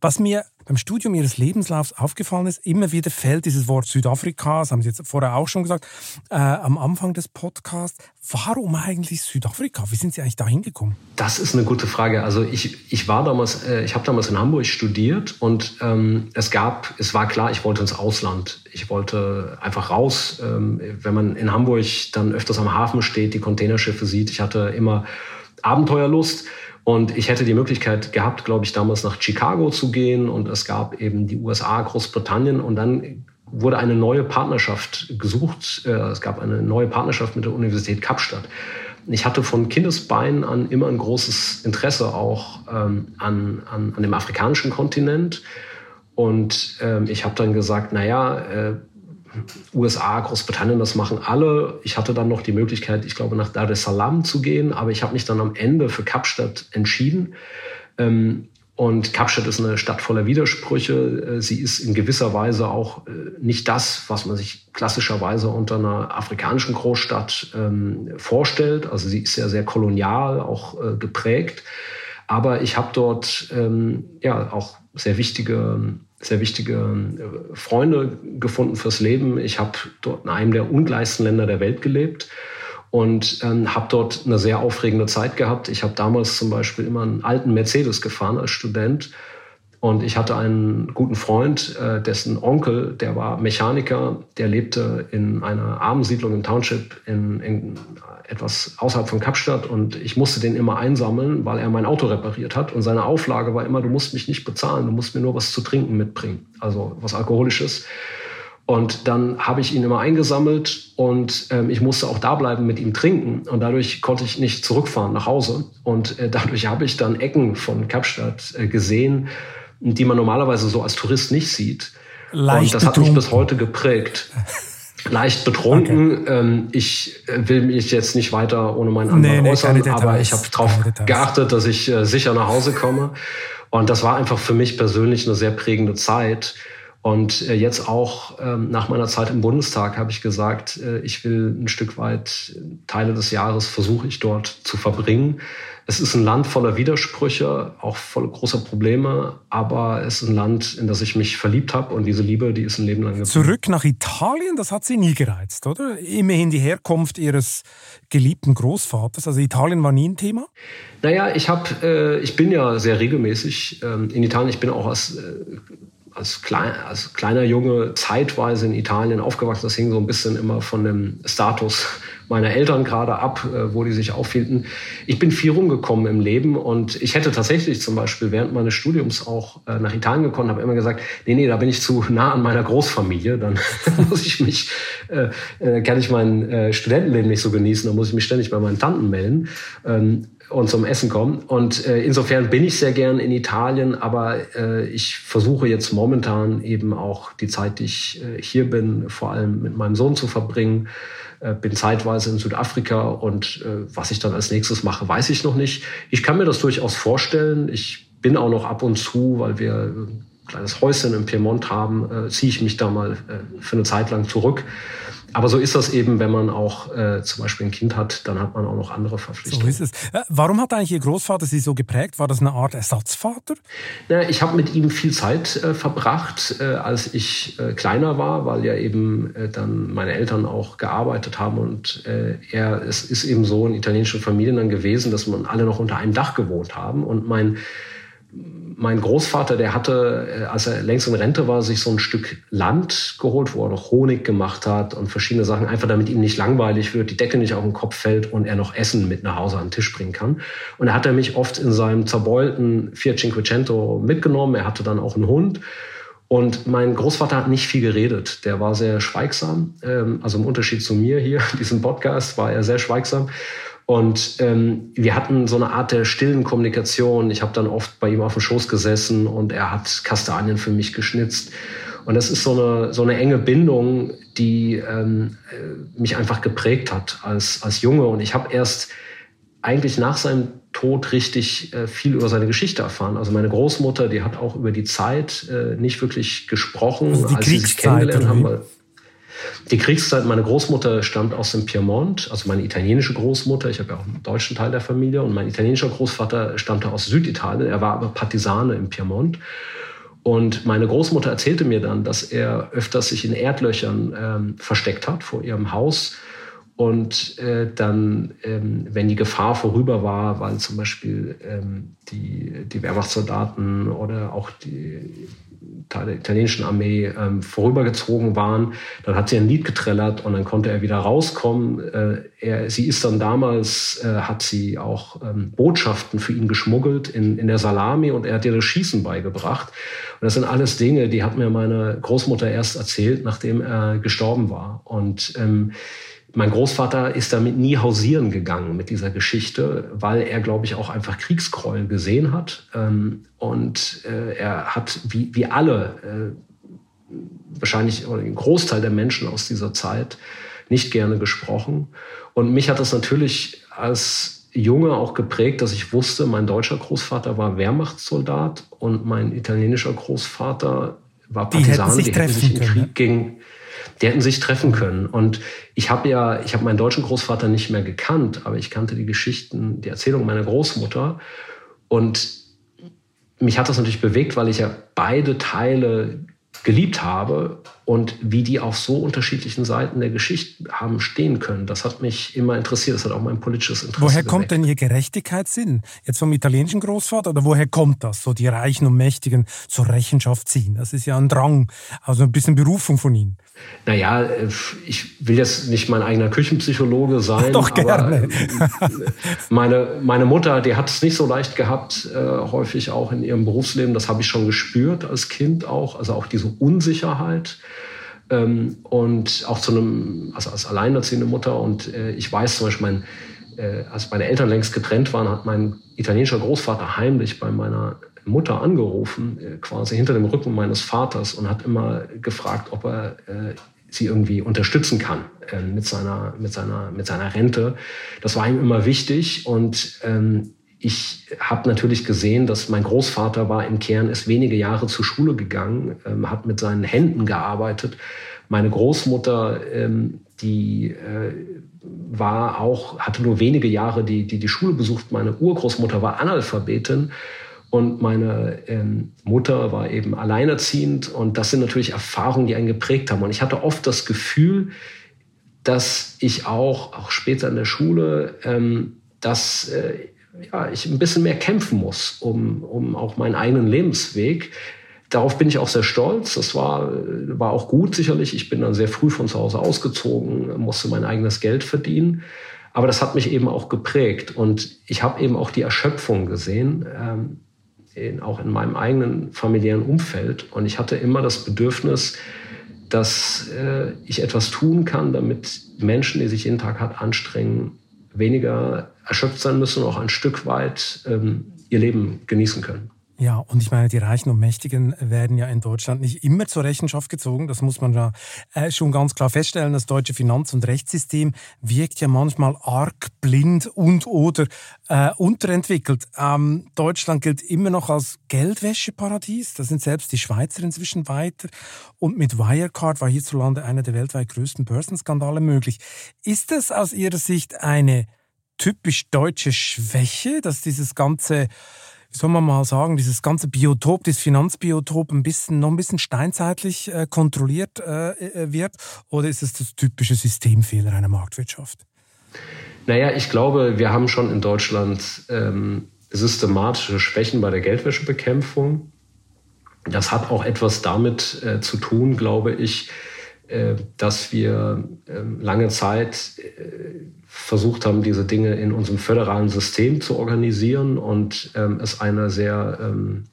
Was mir beim Studium Ihres Lebenslaufs aufgefallen ist, immer wieder fällt dieses Wort Südafrika, das haben Sie jetzt vorher auch schon gesagt, äh, am Anfang des Podcasts. Warum eigentlich Südafrika? Wie sind Sie eigentlich da hingekommen? Das ist eine gute Frage. Also ich, ich war damals, äh, ich habe damals in Hamburg studiert und ähm, es gab, es war klar, ich wollte ins Ausland. Ich wollte einfach raus. Ähm, wenn man in Hamburg dann öfters am Hafen steht, die Containerschiffe sieht, ich hatte immer Abenteuerlust. Und ich hätte die Möglichkeit gehabt, glaube ich, damals nach Chicago zu gehen. Und es gab eben die USA, Großbritannien. Und dann wurde eine neue Partnerschaft gesucht. Äh, es gab eine neue Partnerschaft mit der Universität Kapstadt. Ich hatte von Kindesbeinen an immer ein großes Interesse auch ähm, an, an, an dem afrikanischen Kontinent. Und ähm, ich habe dann gesagt, naja, äh, USA, Großbritannien, das machen alle. Ich hatte dann noch die Möglichkeit, ich glaube, nach Dar es Salaam zu gehen, aber ich habe mich dann am Ende für Kapstadt entschieden. Ähm, und Kapstadt ist eine Stadt voller Widersprüche. Äh, sie ist in gewisser Weise auch äh, nicht das, was man sich klassischerweise unter einer afrikanischen Großstadt ähm, vorstellt. Also sie ist ja sehr kolonial auch äh, geprägt. Aber ich habe dort ähm, ja auch sehr wichtige sehr wichtige äh, Freunde gefunden fürs Leben. Ich habe dort in einem der ungleichsten Länder der Welt gelebt und ähm, habe dort eine sehr aufregende Zeit gehabt. Ich habe damals zum Beispiel immer einen alten Mercedes gefahren als Student und ich hatte einen guten Freund, äh, dessen Onkel, der war Mechaniker, der lebte in einer armen Siedlung im Township in, in etwas außerhalb von Kapstadt und ich musste den immer einsammeln, weil er mein Auto repariert hat. Und seine Auflage war immer, du musst mich nicht bezahlen, du musst mir nur was zu trinken mitbringen, also was Alkoholisches. Und dann habe ich ihn immer eingesammelt und ähm, ich musste auch da bleiben mit ihm trinken. Und dadurch konnte ich nicht zurückfahren nach Hause. Und äh, [LAUGHS] dadurch habe ich dann Ecken von Kapstadt äh, gesehen, die man normalerweise so als Tourist nicht sieht. Leicht und das betrunken. hat mich bis heute geprägt. Leicht betrunken. Okay. Ähm, ich äh, will mich jetzt nicht weiter ohne meinen Anwalt nee, nee, äußern, aber ich habe darauf geachtet, dass ich äh, sicher nach Hause komme. Und das war einfach für mich persönlich eine sehr prägende Zeit. Und äh, jetzt auch ähm, nach meiner Zeit im Bundestag habe ich gesagt, äh, ich will ein Stück weit Teile des Jahres versuche ich dort zu verbringen. Es ist ein Land voller Widersprüche, auch voller großer Probleme, aber es ist ein Land, in das ich mich verliebt habe und diese Liebe, die ist ein Leben lang geblieben. Zurück nach Italien, das hat Sie nie gereizt, oder? Immerhin die Herkunft Ihres geliebten Großvaters, also Italien war nie ein Thema? Naja, ich, hab, äh, ich bin ja sehr regelmäßig ähm, in Italien. Ich bin auch als... Als, klein, als kleiner Junge zeitweise in Italien aufgewachsen. Das hing so ein bisschen immer von dem Status meiner Eltern gerade ab, äh, wo die sich aufhielten. Ich bin viel rumgekommen im Leben und ich hätte tatsächlich zum Beispiel während meines Studiums auch äh, nach Italien gekommen, habe immer gesagt, nee, nee, da bin ich zu nah an meiner Großfamilie, dann [LAUGHS] muss ich mich, äh, kann ich mein Studentenleben nicht so genießen, dann muss ich mich ständig bei meinen Tanten melden. Ähm, und zum Essen kommen. Und äh, insofern bin ich sehr gern in Italien, aber äh, ich versuche jetzt momentan eben auch die Zeit, die ich äh, hier bin, vor allem mit meinem Sohn zu verbringen. Äh, bin zeitweise in Südafrika und äh, was ich dann als nächstes mache, weiß ich noch nicht. Ich kann mir das durchaus vorstellen. Ich bin auch noch ab und zu, weil wir ein kleines Häuschen im Piemont haben, äh, ziehe ich mich da mal äh, für eine Zeit lang zurück. Aber so ist das eben, wenn man auch äh, zum Beispiel ein Kind hat, dann hat man auch noch andere Verpflichtungen. So ist es. Äh, warum hat eigentlich Ihr Großvater Sie so geprägt? War das eine Art Ersatzvater? Ja, ich habe mit ihm viel Zeit äh, verbracht, äh, als ich äh, kleiner war, weil ja eben äh, dann meine Eltern auch gearbeitet haben und äh, er, es ist eben so in italienischen Familien dann gewesen, dass man alle noch unter einem Dach gewohnt haben und mein mein Großvater, der hatte, äh, als er längst in Rente war, sich so ein Stück Land geholt, wo er noch Honig gemacht hat und verschiedene Sachen, einfach damit ihm nicht langweilig wird, die Decke nicht auf den Kopf fällt und er noch Essen mit nach Hause an den Tisch bringen kann. Und er hat er mich oft in seinem zerbeulten Fiat Cinquecento mitgenommen. Er hatte dann auch einen Hund. Und mein Großvater hat nicht viel geredet. Der war sehr schweigsam. Ähm, also im Unterschied zu mir hier, diesem Podcast, war er sehr schweigsam. Und ähm, wir hatten so eine Art der stillen Kommunikation. Ich habe dann oft bei ihm auf dem Schoß gesessen und er hat Kastanien für mich geschnitzt. Und das ist so eine, so eine enge Bindung, die ähm, äh, mich einfach geprägt hat als, als Junge. Und ich habe erst eigentlich nach seinem Tod richtig äh, viel über seine Geschichte erfahren. Also meine Großmutter, die hat auch über die Zeit äh, nicht wirklich gesprochen, also die als sie sich kennengelernt haben. Die Kriegszeit, meine Großmutter stammt aus dem Piemont, also meine italienische Großmutter. Ich habe ja auch einen deutschen Teil der Familie und mein italienischer Großvater stammte aus Süditalien. Er war aber Partisane im Piemont. Und meine Großmutter erzählte mir dann, dass er öfters sich in Erdlöchern ähm, versteckt hat vor ihrem Haus und äh, dann, ähm, wenn die Gefahr vorüber war, weil zum Beispiel ähm, die, die Wehrmachtssoldaten oder auch die italienischen Armee ähm, vorübergezogen waren, dann hat sie ein Lied getrellert und dann konnte er wieder rauskommen. Äh, er, sie ist dann damals, äh, hat sie auch ähm, Botschaften für ihn geschmuggelt in, in der Salami und er hat ihr das Schießen beigebracht. Und das sind alles Dinge, die hat mir meine Großmutter erst erzählt, nachdem er gestorben war. Und ähm, mein Großvater ist damit nie hausieren gegangen mit dieser Geschichte, weil er, glaube ich, auch einfach Kriegsgräuel gesehen hat. Ähm, und äh, er hat, wie, wie alle, äh, wahrscheinlich oder ein Großteil der Menschen aus dieser Zeit, nicht gerne gesprochen. Und mich hat das natürlich als Junge auch geprägt, dass ich wusste, mein deutscher Großvater war Wehrmachtssoldat und mein italienischer Großvater war Partisan, die hätten sich, die hätten sich im Krieg gegen die hätten sich treffen können. Und ich habe ja, ich habe meinen deutschen Großvater nicht mehr gekannt, aber ich kannte die Geschichten, die Erzählung meiner Großmutter. Und mich hat das natürlich bewegt, weil ich ja beide Teile geliebt habe und wie die auf so unterschiedlichen Seiten der Geschichte haben stehen können. Das hat mich immer interessiert. Das hat auch mein politisches Interesse. Woher geweckt. kommt denn Ihr Gerechtigkeitssinn? Jetzt vom italienischen Großvater oder woher kommt das? So die Reichen und Mächtigen zur Rechenschaft ziehen. Das ist ja ein Drang, also ein bisschen Berufung von Ihnen. Naja, äh, ich will jetzt nicht mein eigener Küchenpsychologe [LAUGHS] sein. Doch gerne. Aber äh, meine, meine Mutter, die hat es nicht so leicht gehabt, äh, häufig auch in ihrem Berufsleben. Das habe ich schon gespürt als Kind auch. Also auch diese Unsicherheit. Ähm, und auch zu einem, also als alleinerziehende Mutter. Und ich weiß zum Beispiel, mein, als meine Eltern längst getrennt waren, hat mein italienischer Großvater heimlich bei meiner Mutter angerufen, äh, quasi hinter dem Rücken meines Vaters und hat immer gefragt, ob er äh, sie irgendwie unterstützen kann äh, mit, seiner, mit, seiner, mit seiner Rente. Das war ihm immer wichtig und ähm, ich habe natürlich gesehen, dass mein Großvater war im Kern ist wenige Jahre zur Schule gegangen, ähm, hat mit seinen Händen gearbeitet. Meine Großmutter, ähm, die äh, war auch, hatte nur wenige Jahre die, die, die Schule besucht. Meine Urgroßmutter war Analphabetin und meine ähm, Mutter war eben alleinerziehend. Und das sind natürlich Erfahrungen, die einen geprägt haben. Und ich hatte oft das Gefühl, dass ich auch, auch später in der Schule, ähm, dass äh, ja, ich ein bisschen mehr kämpfen muss, um, um auch meinen eigenen Lebensweg. Darauf bin ich auch sehr stolz. Das war, war auch gut sicherlich. Ich bin dann sehr früh von zu Hause ausgezogen, musste mein eigenes Geld verdienen. Aber das hat mich eben auch geprägt. Und ich habe eben auch die Erschöpfung gesehen. Ähm, in, auch in meinem eigenen familiären Umfeld. Und ich hatte immer das Bedürfnis, dass äh, ich etwas tun kann, damit Menschen, die sich jeden Tag hart anstrengen, weniger erschöpft sein müssen und auch ein Stück weit ähm, ihr Leben genießen können. Ja, und ich meine, die Reichen und Mächtigen werden ja in Deutschland nicht immer zur Rechenschaft gezogen. Das muss man ja äh, schon ganz klar feststellen. Das deutsche Finanz- und Rechtssystem wirkt ja manchmal arg blind und oder äh, unterentwickelt. Ähm, Deutschland gilt immer noch als Geldwäscheparadies. Da sind selbst die Schweizer inzwischen weiter. Und mit Wirecard war hierzulande einer der weltweit größten Börsenskandale möglich. Ist das aus Ihrer Sicht eine typisch deutsche Schwäche, dass dieses ganze soll man mal sagen, dieses ganze Biotop, dieses Finanzbiotop ein bisschen, noch ein bisschen steinzeitlich äh, kontrolliert äh, äh, wird? Oder ist es das typische Systemfehler einer Marktwirtschaft? Naja, ich glaube, wir haben schon in Deutschland ähm, systematische Schwächen bei der Geldwäschebekämpfung. Das hat auch etwas damit äh, zu tun, glaube ich, äh, dass wir äh, lange Zeit äh, versucht haben, diese Dinge in unserem föderalen System zu organisieren und ähm, es eine sehr ähm,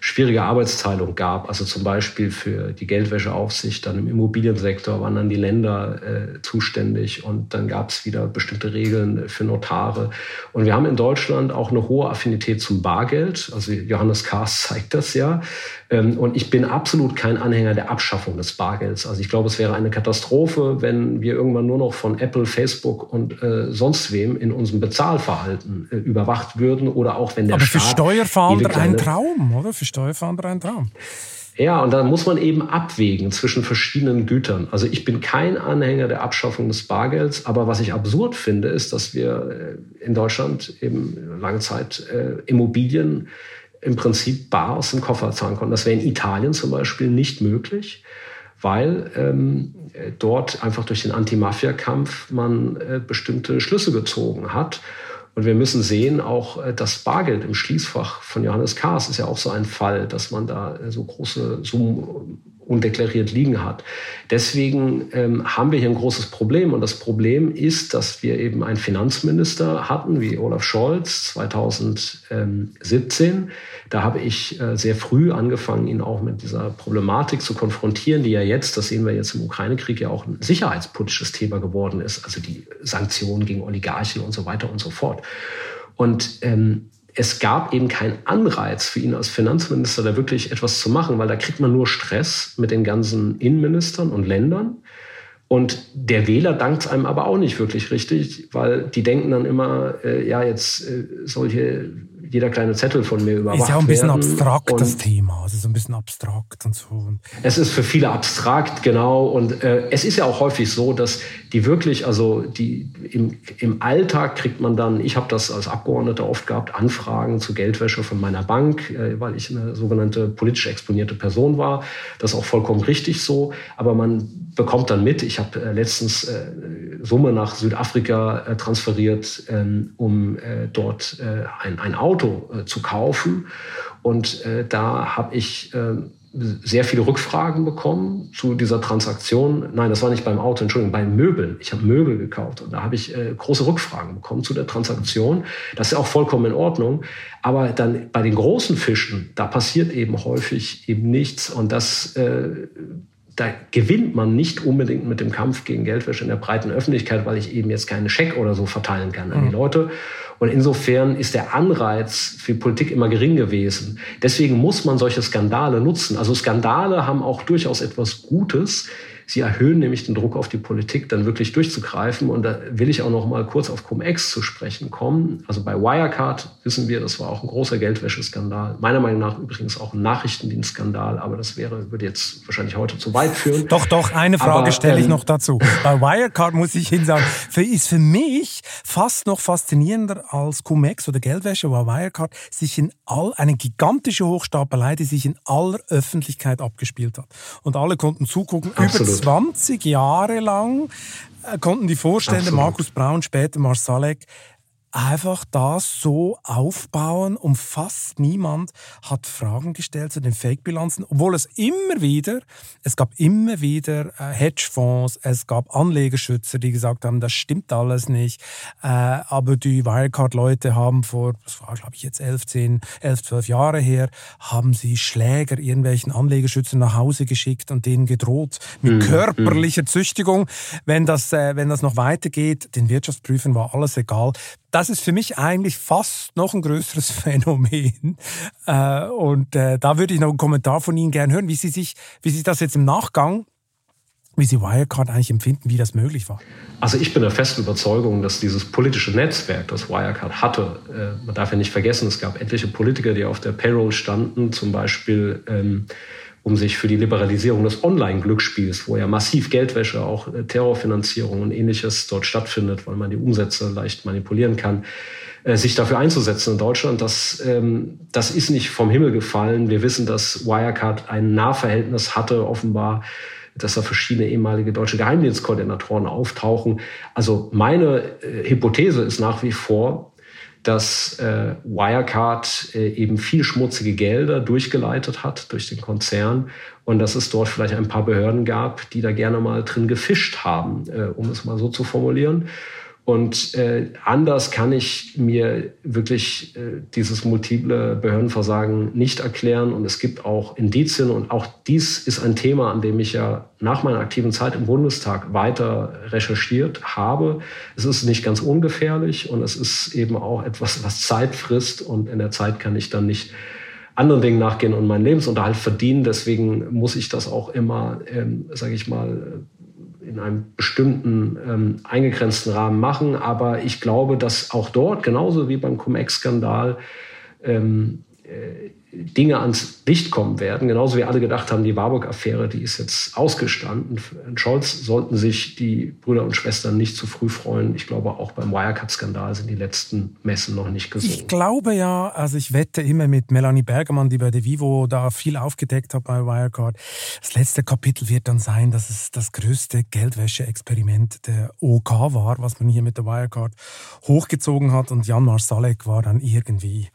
schwierige Arbeitsteilung gab. Also zum Beispiel für die Geldwäscheaufsicht, dann im Immobiliensektor waren dann die Länder äh, zuständig und dann gab es wieder bestimmte Regeln für Notare. Und wir haben in Deutschland auch eine hohe Affinität zum Bargeld. Also Johannes Kahrs [LAUGHS] zeigt das ja. Ähm, und ich bin absolut kein Anhänger der Abschaffung des Bargelds. Also ich glaube, es wäre eine Katastrophe, wenn wir irgendwann nur noch von Apple, Facebook und äh, sonst wem in unserem Bezahlverhalten äh, überwacht würden oder auch wenn der Aber Staat... für Steuerfahnder ein Traum, oder? Für Steuerfahnder ein Traum. Ja, und da muss man eben abwägen zwischen verschiedenen Gütern. Also ich bin kein Anhänger der Abschaffung des Bargelds, aber was ich absurd finde, ist, dass wir äh, in Deutschland eben lange Zeit äh, Immobilien im Prinzip bar aus dem Koffer zahlen konnten. Das wäre in Italien zum Beispiel nicht möglich, weil ähm, dort einfach durch den Anti-Mafia-Kampf man äh, bestimmte Schlüsse gezogen hat. Und wir müssen sehen, auch äh, das Bargeld im Schließfach von Johannes Kahrs ist ja auch so ein Fall, dass man da äh, so große Summen undeklariert liegen hat. Deswegen ähm, haben wir hier ein großes Problem. Und das Problem ist, dass wir eben einen Finanzminister hatten, wie Olaf Scholz 2017. Da habe ich äh, sehr früh angefangen, ihn auch mit dieser Problematik zu konfrontieren, die ja jetzt, das sehen wir jetzt im Ukraine-Krieg, ja auch ein sicherheitspolitisches Thema geworden ist. Also die Sanktionen gegen Oligarchen und so weiter und so fort. Und ähm, es gab eben keinen Anreiz für ihn als Finanzminister, da wirklich etwas zu machen, weil da kriegt man nur Stress mit den ganzen Innenministern und Ländern. Und der Wähler dankt einem aber auch nicht wirklich richtig, weil die denken dann immer, äh, ja, jetzt äh, soll hier jeder kleine Zettel von mir überwacht. Ist ja auch ein bisschen werden. abstrakt, und das Thema. Also so ein bisschen abstrakt und so. Es ist für viele abstrakt, genau. Und äh, es ist ja auch häufig so, dass die wirklich, also die im, im Alltag kriegt man dann, ich habe das als Abgeordneter oft gehabt, Anfragen zu Geldwäsche von meiner Bank, äh, weil ich eine sogenannte politisch exponierte Person war. Das ist auch vollkommen richtig so. Aber man bekommt dann mit, ich habe äh, letztens äh, Summe nach Südafrika äh, transferiert, ähm, um äh, dort äh, ein, ein Auto Auto äh, zu kaufen. Und äh, da habe ich äh, sehr viele Rückfragen bekommen zu dieser Transaktion. Nein, das war nicht beim Auto, Entschuldigung, bei Möbeln. Ich habe Möbel gekauft und da habe ich äh, große Rückfragen bekommen zu der Transaktion. Das ist ja auch vollkommen in Ordnung. Aber dann bei den großen Fischen, da passiert eben häufig eben nichts und das äh, da gewinnt man nicht unbedingt mit dem Kampf gegen Geldwäsche in der breiten Öffentlichkeit, weil ich eben jetzt keine Scheck oder so verteilen kann an die mhm. Leute. Und insofern ist der Anreiz für Politik immer gering gewesen. Deswegen muss man solche Skandale nutzen. Also Skandale haben auch durchaus etwas Gutes. Sie erhöhen nämlich den Druck auf die Politik, dann wirklich durchzugreifen. Und da will ich auch noch mal kurz auf Cum-Ex zu sprechen kommen. Also bei Wirecard wissen wir, das war auch ein großer Geldwäscheskandal. Meiner Meinung nach übrigens auch ein Nachrichtendienstskandal, aber das wäre, würde jetzt wahrscheinlich heute zu weit führen. Doch, doch, eine Frage aber, stelle ich ähm, noch dazu. Bei Wirecard muss ich Ihnen sagen, für, ist für mich fast noch faszinierender als Cum-Ex oder Geldwäsche, weil Wirecard sich in all, eine gigantische Hochstapelei, die sich in aller Öffentlichkeit abgespielt hat. Und alle konnten zugucken. Absolut. Über 20 Jahre lang äh, konnten die Vorstände Absolut. Markus Braun, später Marsalek, einfach das so aufbauen und fast niemand hat Fragen gestellt zu den Fake-Bilanzen, obwohl es immer wieder, es gab immer wieder äh, Hedgefonds, es gab Anlegerschützer, die gesagt haben, das stimmt alles nicht, äh, aber die Wirecard-Leute haben vor, das war glaube ich jetzt 11, 10, 11, 12 Jahre her, haben sie Schläger irgendwelchen Anlegerschützern nach Hause geschickt und denen gedroht mit mhm. körperlicher Züchtigung, wenn das, äh, wenn das noch weitergeht, den Wirtschaftsprüfern war alles egal das ist für mich eigentlich fast noch ein größeres [LAUGHS] Phänomen. Äh, und äh, da würde ich noch einen Kommentar von Ihnen gerne hören, wie Sie sich, wie Sie das jetzt im Nachgang wie Sie Wirecard eigentlich empfinden, wie das möglich war. Also ich bin der festen Überzeugung, dass dieses politische Netzwerk, das Wirecard hatte, äh, man darf ja nicht vergessen, es gab etliche Politiker, die auf der Payroll standen, zum Beispiel ähm, um sich für die Liberalisierung des Online-Glücksspiels, wo ja massiv Geldwäsche, auch äh, Terrorfinanzierung und ähnliches dort stattfindet, weil man die Umsätze leicht manipulieren kann, äh, sich dafür einzusetzen in Deutschland. Das, ähm, das ist nicht vom Himmel gefallen. Wir wissen, dass Wirecard ein Nahverhältnis hatte, offenbar dass da verschiedene ehemalige deutsche Geheimdienstkoordinatoren auftauchen. Also meine äh, Hypothese ist nach wie vor, dass äh, Wirecard äh, eben viel schmutzige Gelder durchgeleitet hat durch den Konzern und dass es dort vielleicht ein paar Behörden gab, die da gerne mal drin gefischt haben, äh, um es mal so zu formulieren. Und äh, anders kann ich mir wirklich äh, dieses multiple Behördenversagen nicht erklären. Und es gibt auch Indizien. Und auch dies ist ein Thema, an dem ich ja nach meiner aktiven Zeit im Bundestag weiter recherchiert habe. Es ist nicht ganz ungefährlich und es ist eben auch etwas, was Zeit frisst. Und in der Zeit kann ich dann nicht anderen Dingen nachgehen und meinen Lebensunterhalt verdienen. Deswegen muss ich das auch immer, ähm, sage ich mal, in einem bestimmten ähm, eingegrenzten Rahmen machen. Aber ich glaube, dass auch dort, genauso wie beim Cum-Ex-Skandal, ähm, äh, Dinge ans Licht kommen werden. Genauso wie alle gedacht haben, die Warburg-Affäre, die ist jetzt ausgestanden. In Scholz sollten sich die Brüder und Schwestern nicht zu früh freuen. Ich glaube, auch beim Wirecard-Skandal sind die letzten Messen noch nicht gesungen. Ich glaube ja, also ich wette immer mit Melanie Bergermann, die bei De Vivo da viel aufgedeckt hat bei Wirecard. Das letzte Kapitel wird dann sein, dass es das größte Geldwäsche-Experiment der OK war, was man hier mit der Wirecard hochgezogen hat. Und Jan Marsalek war dann irgendwie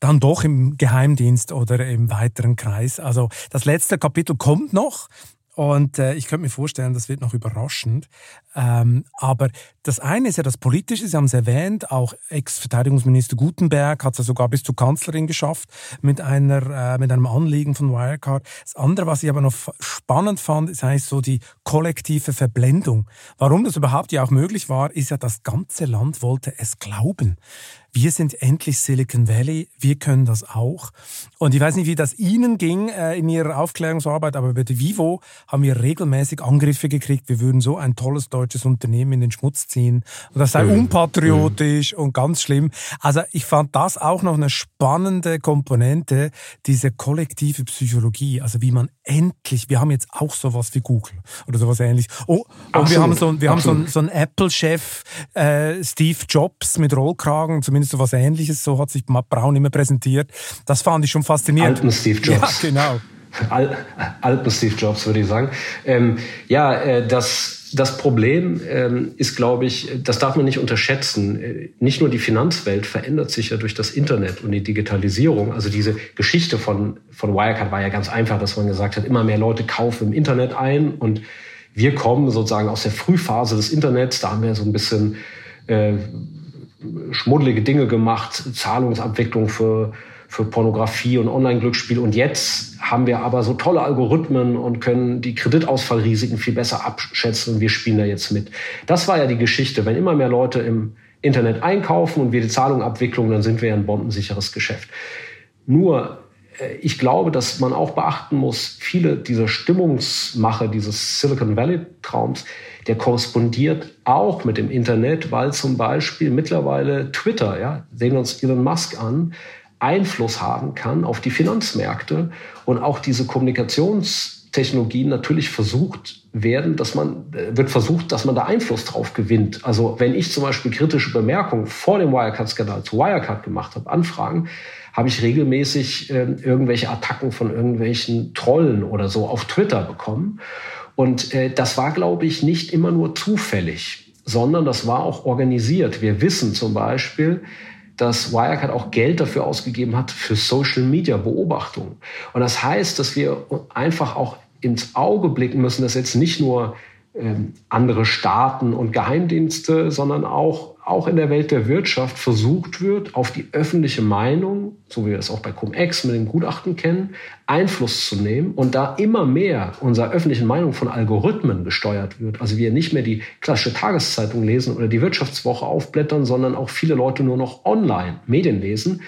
dann doch im Geheimdienst Dienst oder im weiteren Kreis. Also das letzte Kapitel kommt noch. Und äh, ich könnte mir vorstellen, das wird noch überraschend. Ähm, aber das eine ist ja das Politische, Sie haben es erwähnt, auch Ex-Verteidigungsminister Gutenberg hat es ja sogar bis zur Kanzlerin geschafft mit, einer, äh, mit einem Anliegen von Wirecard. Das andere, was ich aber noch spannend fand, ist eigentlich so die kollektive Verblendung. Warum das überhaupt ja auch möglich war, ist ja, das ganze Land wollte es glauben wir sind endlich Silicon Valley, wir können das auch. Und ich weiß nicht, wie das Ihnen ging äh, in Ihrer Aufklärungsarbeit, aber bei der Vivo haben wir regelmäßig Angriffe gekriegt, wir würden so ein tolles deutsches Unternehmen in den Schmutz ziehen. Und das sei unpatriotisch mhm. und ganz schlimm. Also ich fand das auch noch eine spannende Komponente, diese kollektive Psychologie. Also wie man endlich, wir haben jetzt auch sowas wie Google oder sowas ähnlich. Oh, und wir haben so, wir haben so, einen, so einen Apple-Chef, äh, Steve Jobs mit Rollkragen, zumindest zumindest so was Ähnliches, so hat sich Matt Braun immer präsentiert. Das fand ich schon faszinierend. Alten Steve Jobs. Ja, genau. Al alten Steve Jobs, würde ich sagen. Ähm, ja, äh, das, das Problem ähm, ist, glaube ich, das darf man nicht unterschätzen. Äh, nicht nur die Finanzwelt verändert sich ja durch das Internet und die Digitalisierung. Also diese Geschichte von, von Wirecard war ja ganz einfach, dass man gesagt hat, immer mehr Leute kaufen im Internet ein und wir kommen sozusagen aus der Frühphase des Internets. Da haben wir so ein bisschen äh, schmuddelige Dinge gemacht, Zahlungsabwicklung für, für Pornografie und Online-Glücksspiel. Und jetzt haben wir aber so tolle Algorithmen und können die Kreditausfallrisiken viel besser abschätzen und wir spielen da jetzt mit. Das war ja die Geschichte. Wenn immer mehr Leute im Internet einkaufen und wir die Zahlung abwickeln, dann sind wir ja ein bombensicheres Geschäft. Nur äh, ich glaube, dass man auch beachten muss, viele dieser Stimmungsmache dieses Silicon Valley Traums, der korrespondiert auch mit dem Internet, weil zum Beispiel mittlerweile Twitter, ja, sehen wir uns Elon Musk an, Einfluss haben kann auf die Finanzmärkte und auch diese Kommunikationstechnologien natürlich versucht werden, dass man äh, wird versucht, dass man da Einfluss drauf gewinnt. Also wenn ich zum Beispiel kritische Bemerkungen vor dem Wirecard-Skandal zu Wirecard gemacht habe, Anfragen, habe ich regelmäßig äh, irgendwelche Attacken von irgendwelchen Trollen oder so auf Twitter bekommen. Und äh, das war, glaube ich, nicht immer nur zufällig, sondern das war auch organisiert. Wir wissen zum Beispiel, dass Wirecard auch Geld dafür ausgegeben hat für Social Media Beobachtungen. Und das heißt, dass wir einfach auch ins Auge blicken müssen, dass jetzt nicht nur ähm, andere Staaten und Geheimdienste, sondern auch auch in der Welt der Wirtschaft versucht wird, auf die öffentliche Meinung, so wie wir es auch bei Cum-Ex mit den Gutachten kennen, Einfluss zu nehmen und da immer mehr unserer öffentlichen Meinung von Algorithmen gesteuert wird, also wir nicht mehr die klassische Tageszeitung lesen oder die Wirtschaftswoche aufblättern, sondern auch viele Leute nur noch online Medien lesen,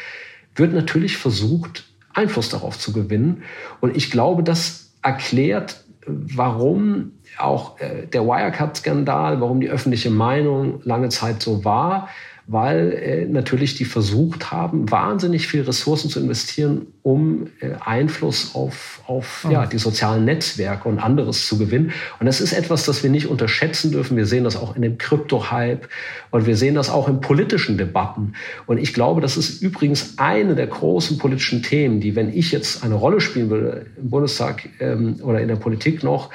wird natürlich versucht, Einfluss darauf zu gewinnen. Und ich glaube, das erklärt, warum auch äh, der Wirecard-Skandal, warum die öffentliche Meinung lange Zeit so war, weil äh, natürlich die versucht haben, wahnsinnig viel Ressourcen zu investieren, um äh, Einfluss auf, auf oh. ja, die sozialen Netzwerke und anderes zu gewinnen. Und das ist etwas, das wir nicht unterschätzen dürfen. Wir sehen das auch in dem Krypto-Hype und wir sehen das auch in politischen Debatten. Und ich glaube, das ist übrigens eine der großen politischen Themen, die, wenn ich jetzt eine Rolle spielen würde im Bundestag ähm, oder in der Politik noch,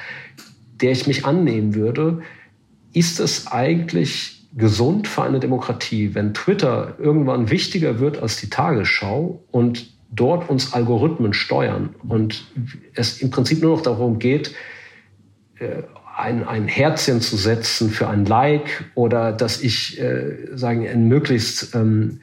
der ich mich annehmen würde, ist es eigentlich gesund für eine Demokratie, wenn Twitter irgendwann wichtiger wird als die Tagesschau und dort uns Algorithmen steuern und es im Prinzip nur noch darum geht, äh, ein, ein Herzchen zu setzen für ein Like oder dass ich äh, sagen eine möglichst ähm,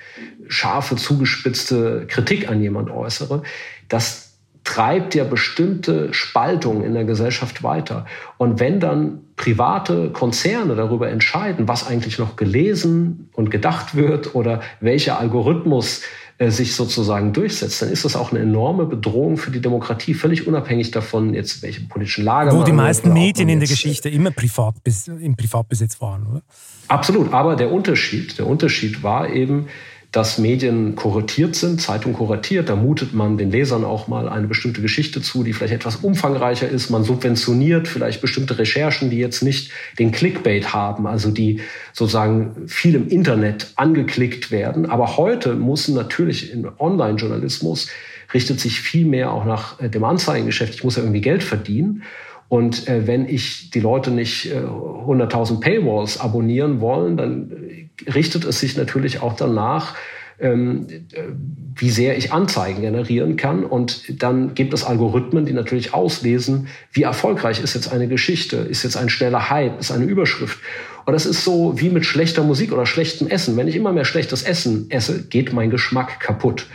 scharfe zugespitzte Kritik an jemand äußere, das treibt ja bestimmte Spaltungen in der Gesellschaft weiter. Und wenn dann private Konzerne darüber entscheiden, was eigentlich noch gelesen und gedacht wird oder welcher Algorithmus äh, sich sozusagen durchsetzt, dann ist das auch eine enorme Bedrohung für die Demokratie, völlig unabhängig davon, jetzt welche politischen Lager. Wo die meisten Medien in der Geschichte immer privat, im Privatbesitz waren, oder? Absolut. Aber der Unterschied, der Unterschied war eben, dass Medien kuratiert sind, Zeitung kuratiert, da mutet man den Lesern auch mal eine bestimmte Geschichte zu, die vielleicht etwas umfangreicher ist. Man subventioniert vielleicht bestimmte Recherchen, die jetzt nicht den Clickbait haben, also die sozusagen viel im Internet angeklickt werden. Aber heute muss natürlich im Online-Journalismus richtet sich viel mehr auch nach äh, dem Anzeigengeschäft. Ich muss ja irgendwie Geld verdienen. Und äh, wenn ich die Leute nicht äh, 100.000 Paywalls abonnieren wollen, dann richtet es sich natürlich auch danach, ähm, wie sehr ich Anzeigen generieren kann. Und dann gibt es Algorithmen, die natürlich auslesen, wie erfolgreich ist jetzt eine Geschichte, ist jetzt ein schneller Hype, ist eine Überschrift. Und das ist so wie mit schlechter Musik oder schlechtem Essen. Wenn ich immer mehr schlechtes Essen esse, geht mein Geschmack kaputt.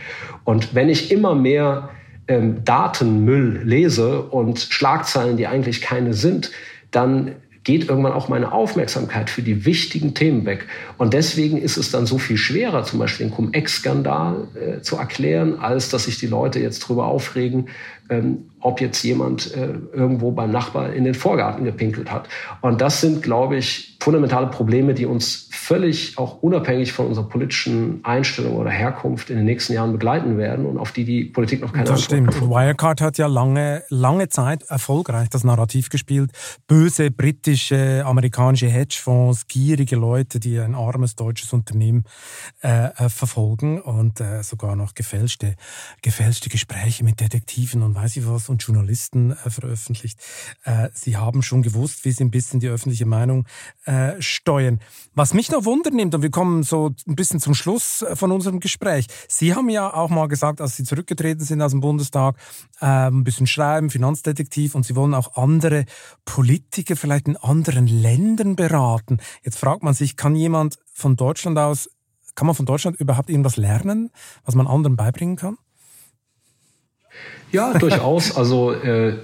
Und wenn ich immer mehr ähm, Datenmüll lese und Schlagzeilen, die eigentlich keine sind, dann geht irgendwann auch meine Aufmerksamkeit für die wichtigen Themen weg. Und deswegen ist es dann so viel schwerer, zum Beispiel den Cum-Ex-Skandal äh, zu erklären, als dass sich die Leute jetzt darüber aufregen, ähm, ob jetzt jemand äh, irgendwo beim Nachbar in den Vorgarten gepinkelt hat. Und das sind, glaube ich, fundamentale Probleme, die uns völlig auch unabhängig von unserer politischen Einstellung oder Herkunft in den nächsten Jahren begleiten werden und auf die die Politik noch keine das Antwort stimmt. Wirecard hat ja lange, lange Zeit erfolgreich das Narrativ gespielt. Böse britische, amerikanische Hedgefonds, gierige Leute, die ein armes deutsches Unternehmen äh, äh verfolgen und äh, sogar noch gefälschte, gefälschte Gespräche mit Detektiven und weiß ich was und Journalisten äh, veröffentlicht. Äh, sie haben schon gewusst, wie sie ein bisschen die öffentliche Meinung äh, steuern. Was mich noch wundernimmt, und wir kommen so ein bisschen zum Schluss äh, von unserem Gespräch. Sie haben ja auch mal gesagt, als Sie zurückgetreten sind aus dem Bundestag, äh, ein bisschen schreiben, Finanzdetektiv, und Sie wollen auch andere Politiker vielleicht in anderen Ländern beraten. Jetzt fragt man sich, kann jemand von Deutschland aus, kann man von Deutschland überhaupt irgendwas lernen, was man anderen beibringen kann? Ja, durchaus. Also äh,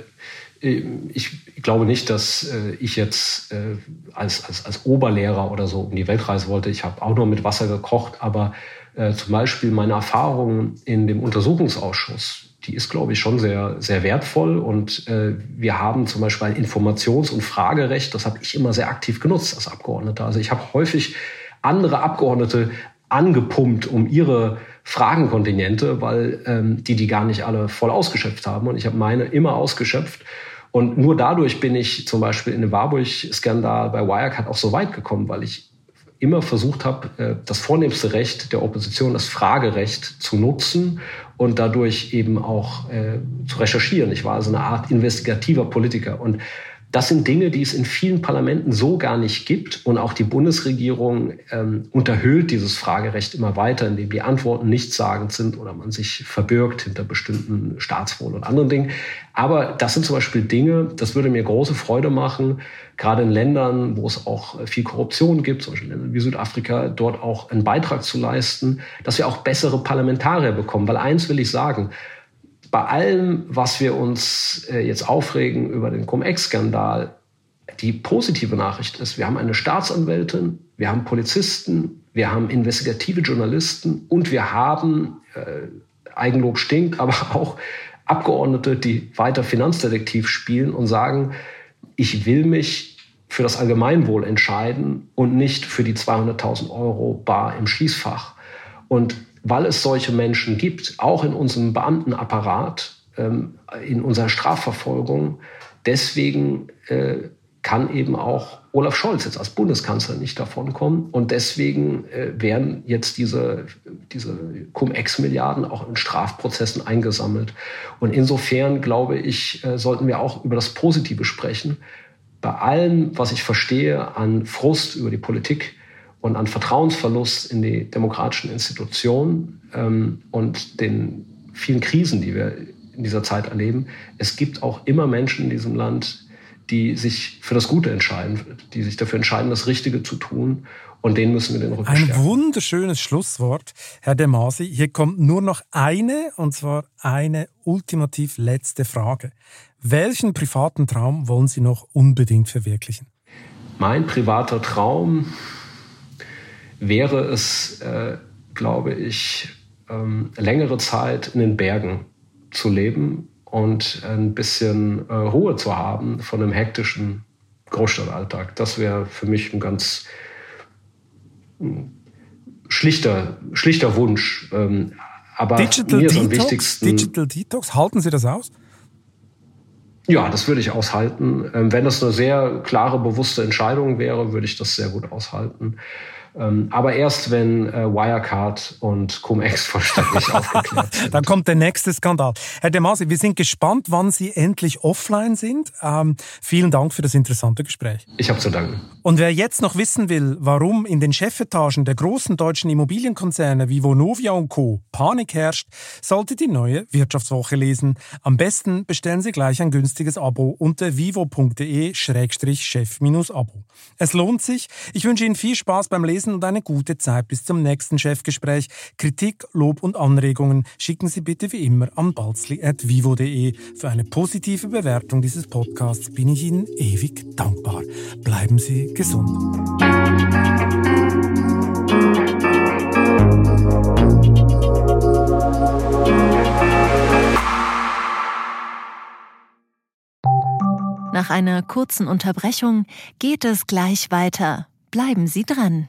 ich glaube nicht, dass äh, ich jetzt äh, als, als, als Oberlehrer oder so um die Weltreise wollte. Ich habe auch nur mit Wasser gekocht, aber äh, zum Beispiel meine Erfahrung in dem Untersuchungsausschuss, die ist, glaube ich, schon sehr, sehr wertvoll. Und äh, wir haben zum Beispiel ein Informations- und Fragerecht, das habe ich immer sehr aktiv genutzt als Abgeordneter. Also ich habe häufig andere Abgeordnete angepumpt, um ihre Fragenkontingente, weil ähm, die die gar nicht alle voll ausgeschöpft haben. Und ich habe meine immer ausgeschöpft. Und nur dadurch bin ich zum Beispiel in dem Warburg-Skandal bei Wirecard auch so weit gekommen, weil ich immer versucht habe, äh, das vornehmste Recht der Opposition, das Fragerecht zu nutzen und dadurch eben auch äh, zu recherchieren. Ich war also eine Art investigativer Politiker. Und das sind Dinge, die es in vielen Parlamenten so gar nicht gibt. Und auch die Bundesregierung ähm, unterhöhlt dieses Fragerecht immer weiter, indem die Antworten nichtssagend sind oder man sich verbirgt hinter bestimmten Staatswohl und anderen Dingen. Aber das sind zum Beispiel Dinge, das würde mir große Freude machen, gerade in Ländern, wo es auch viel Korruption gibt, zum Beispiel Ländern wie Südafrika, dort auch einen Beitrag zu leisten, dass wir auch bessere Parlamentarier bekommen. Weil eins will ich sagen, bei allem, was wir uns äh, jetzt aufregen über den Cum-Ex-Skandal, die positive Nachricht ist, wir haben eine Staatsanwältin, wir haben Polizisten, wir haben investigative Journalisten und wir haben, äh, Eigenlob stinkt, [LAUGHS] aber auch Abgeordnete, die weiter Finanzdetektiv spielen und sagen, ich will mich für das Allgemeinwohl entscheiden und nicht für die 200.000 Euro bar im Schließfach. Und weil es solche Menschen gibt, auch in unserem Beamtenapparat, ähm, in unserer Strafverfolgung. Deswegen äh, kann eben auch Olaf Scholz jetzt als Bundeskanzler nicht davonkommen. Und deswegen äh, werden jetzt diese, diese Cum-Ex-Milliarden auch in Strafprozessen eingesammelt. Und insofern, glaube ich, äh, sollten wir auch über das Positive sprechen. Bei allem, was ich verstehe an Frust über die Politik, und an Vertrauensverlust in die demokratischen Institutionen ähm, und den vielen Krisen, die wir in dieser Zeit erleben, es gibt auch immer Menschen in diesem Land, die sich für das Gute entscheiden, die sich dafür entscheiden, das Richtige zu tun. Und denen müssen wir den Rücken Ein stärken. wunderschönes Schlusswort, Herr De Masi. Hier kommt nur noch eine, und zwar eine ultimativ letzte Frage. Welchen privaten Traum wollen Sie noch unbedingt verwirklichen? Mein privater Traum wäre es, äh, glaube ich, ähm, längere Zeit in den Bergen zu leben und ein bisschen äh, Ruhe zu haben von dem hektischen Großstadtalltag. Das wäre für mich ein ganz hm, schlichter, schlichter Wunsch. Ähm, aber Digital mir ist am Detox? wichtigsten. Digital Detox, halten Sie das aus? Ja, das würde ich aushalten. Ähm, wenn das eine sehr klare, bewusste Entscheidung wäre, würde ich das sehr gut aushalten. Ähm, aber erst, wenn äh, Wirecard und Cum-Ex vollständig [LAUGHS] aufgeklärt sind. Dann kommt der nächste Skandal. Herr De Masi, wir sind gespannt, wann Sie endlich offline sind. Ähm, vielen Dank für das interessante Gespräch. Ich habe zu danken. Und wer jetzt noch wissen will, warum in den Chefetagen der großen deutschen Immobilienkonzerne wie Vonovia und Co. Panik herrscht, sollte die neue Wirtschaftswoche lesen. Am besten bestellen Sie gleich ein günstiges Abo unter vivo.de-chef-abo. Es lohnt sich. Ich wünsche Ihnen viel Spaß beim Lesen und eine gute Zeit bis zum nächsten Chefgespräch. Kritik, Lob und Anregungen schicken Sie bitte wie immer an balzli.vivo.de. Für eine positive Bewertung dieses Podcasts bin ich Ihnen ewig dankbar. Bleiben Sie gesund. Nach einer kurzen Unterbrechung geht es gleich weiter. Bleiben Sie dran.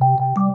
you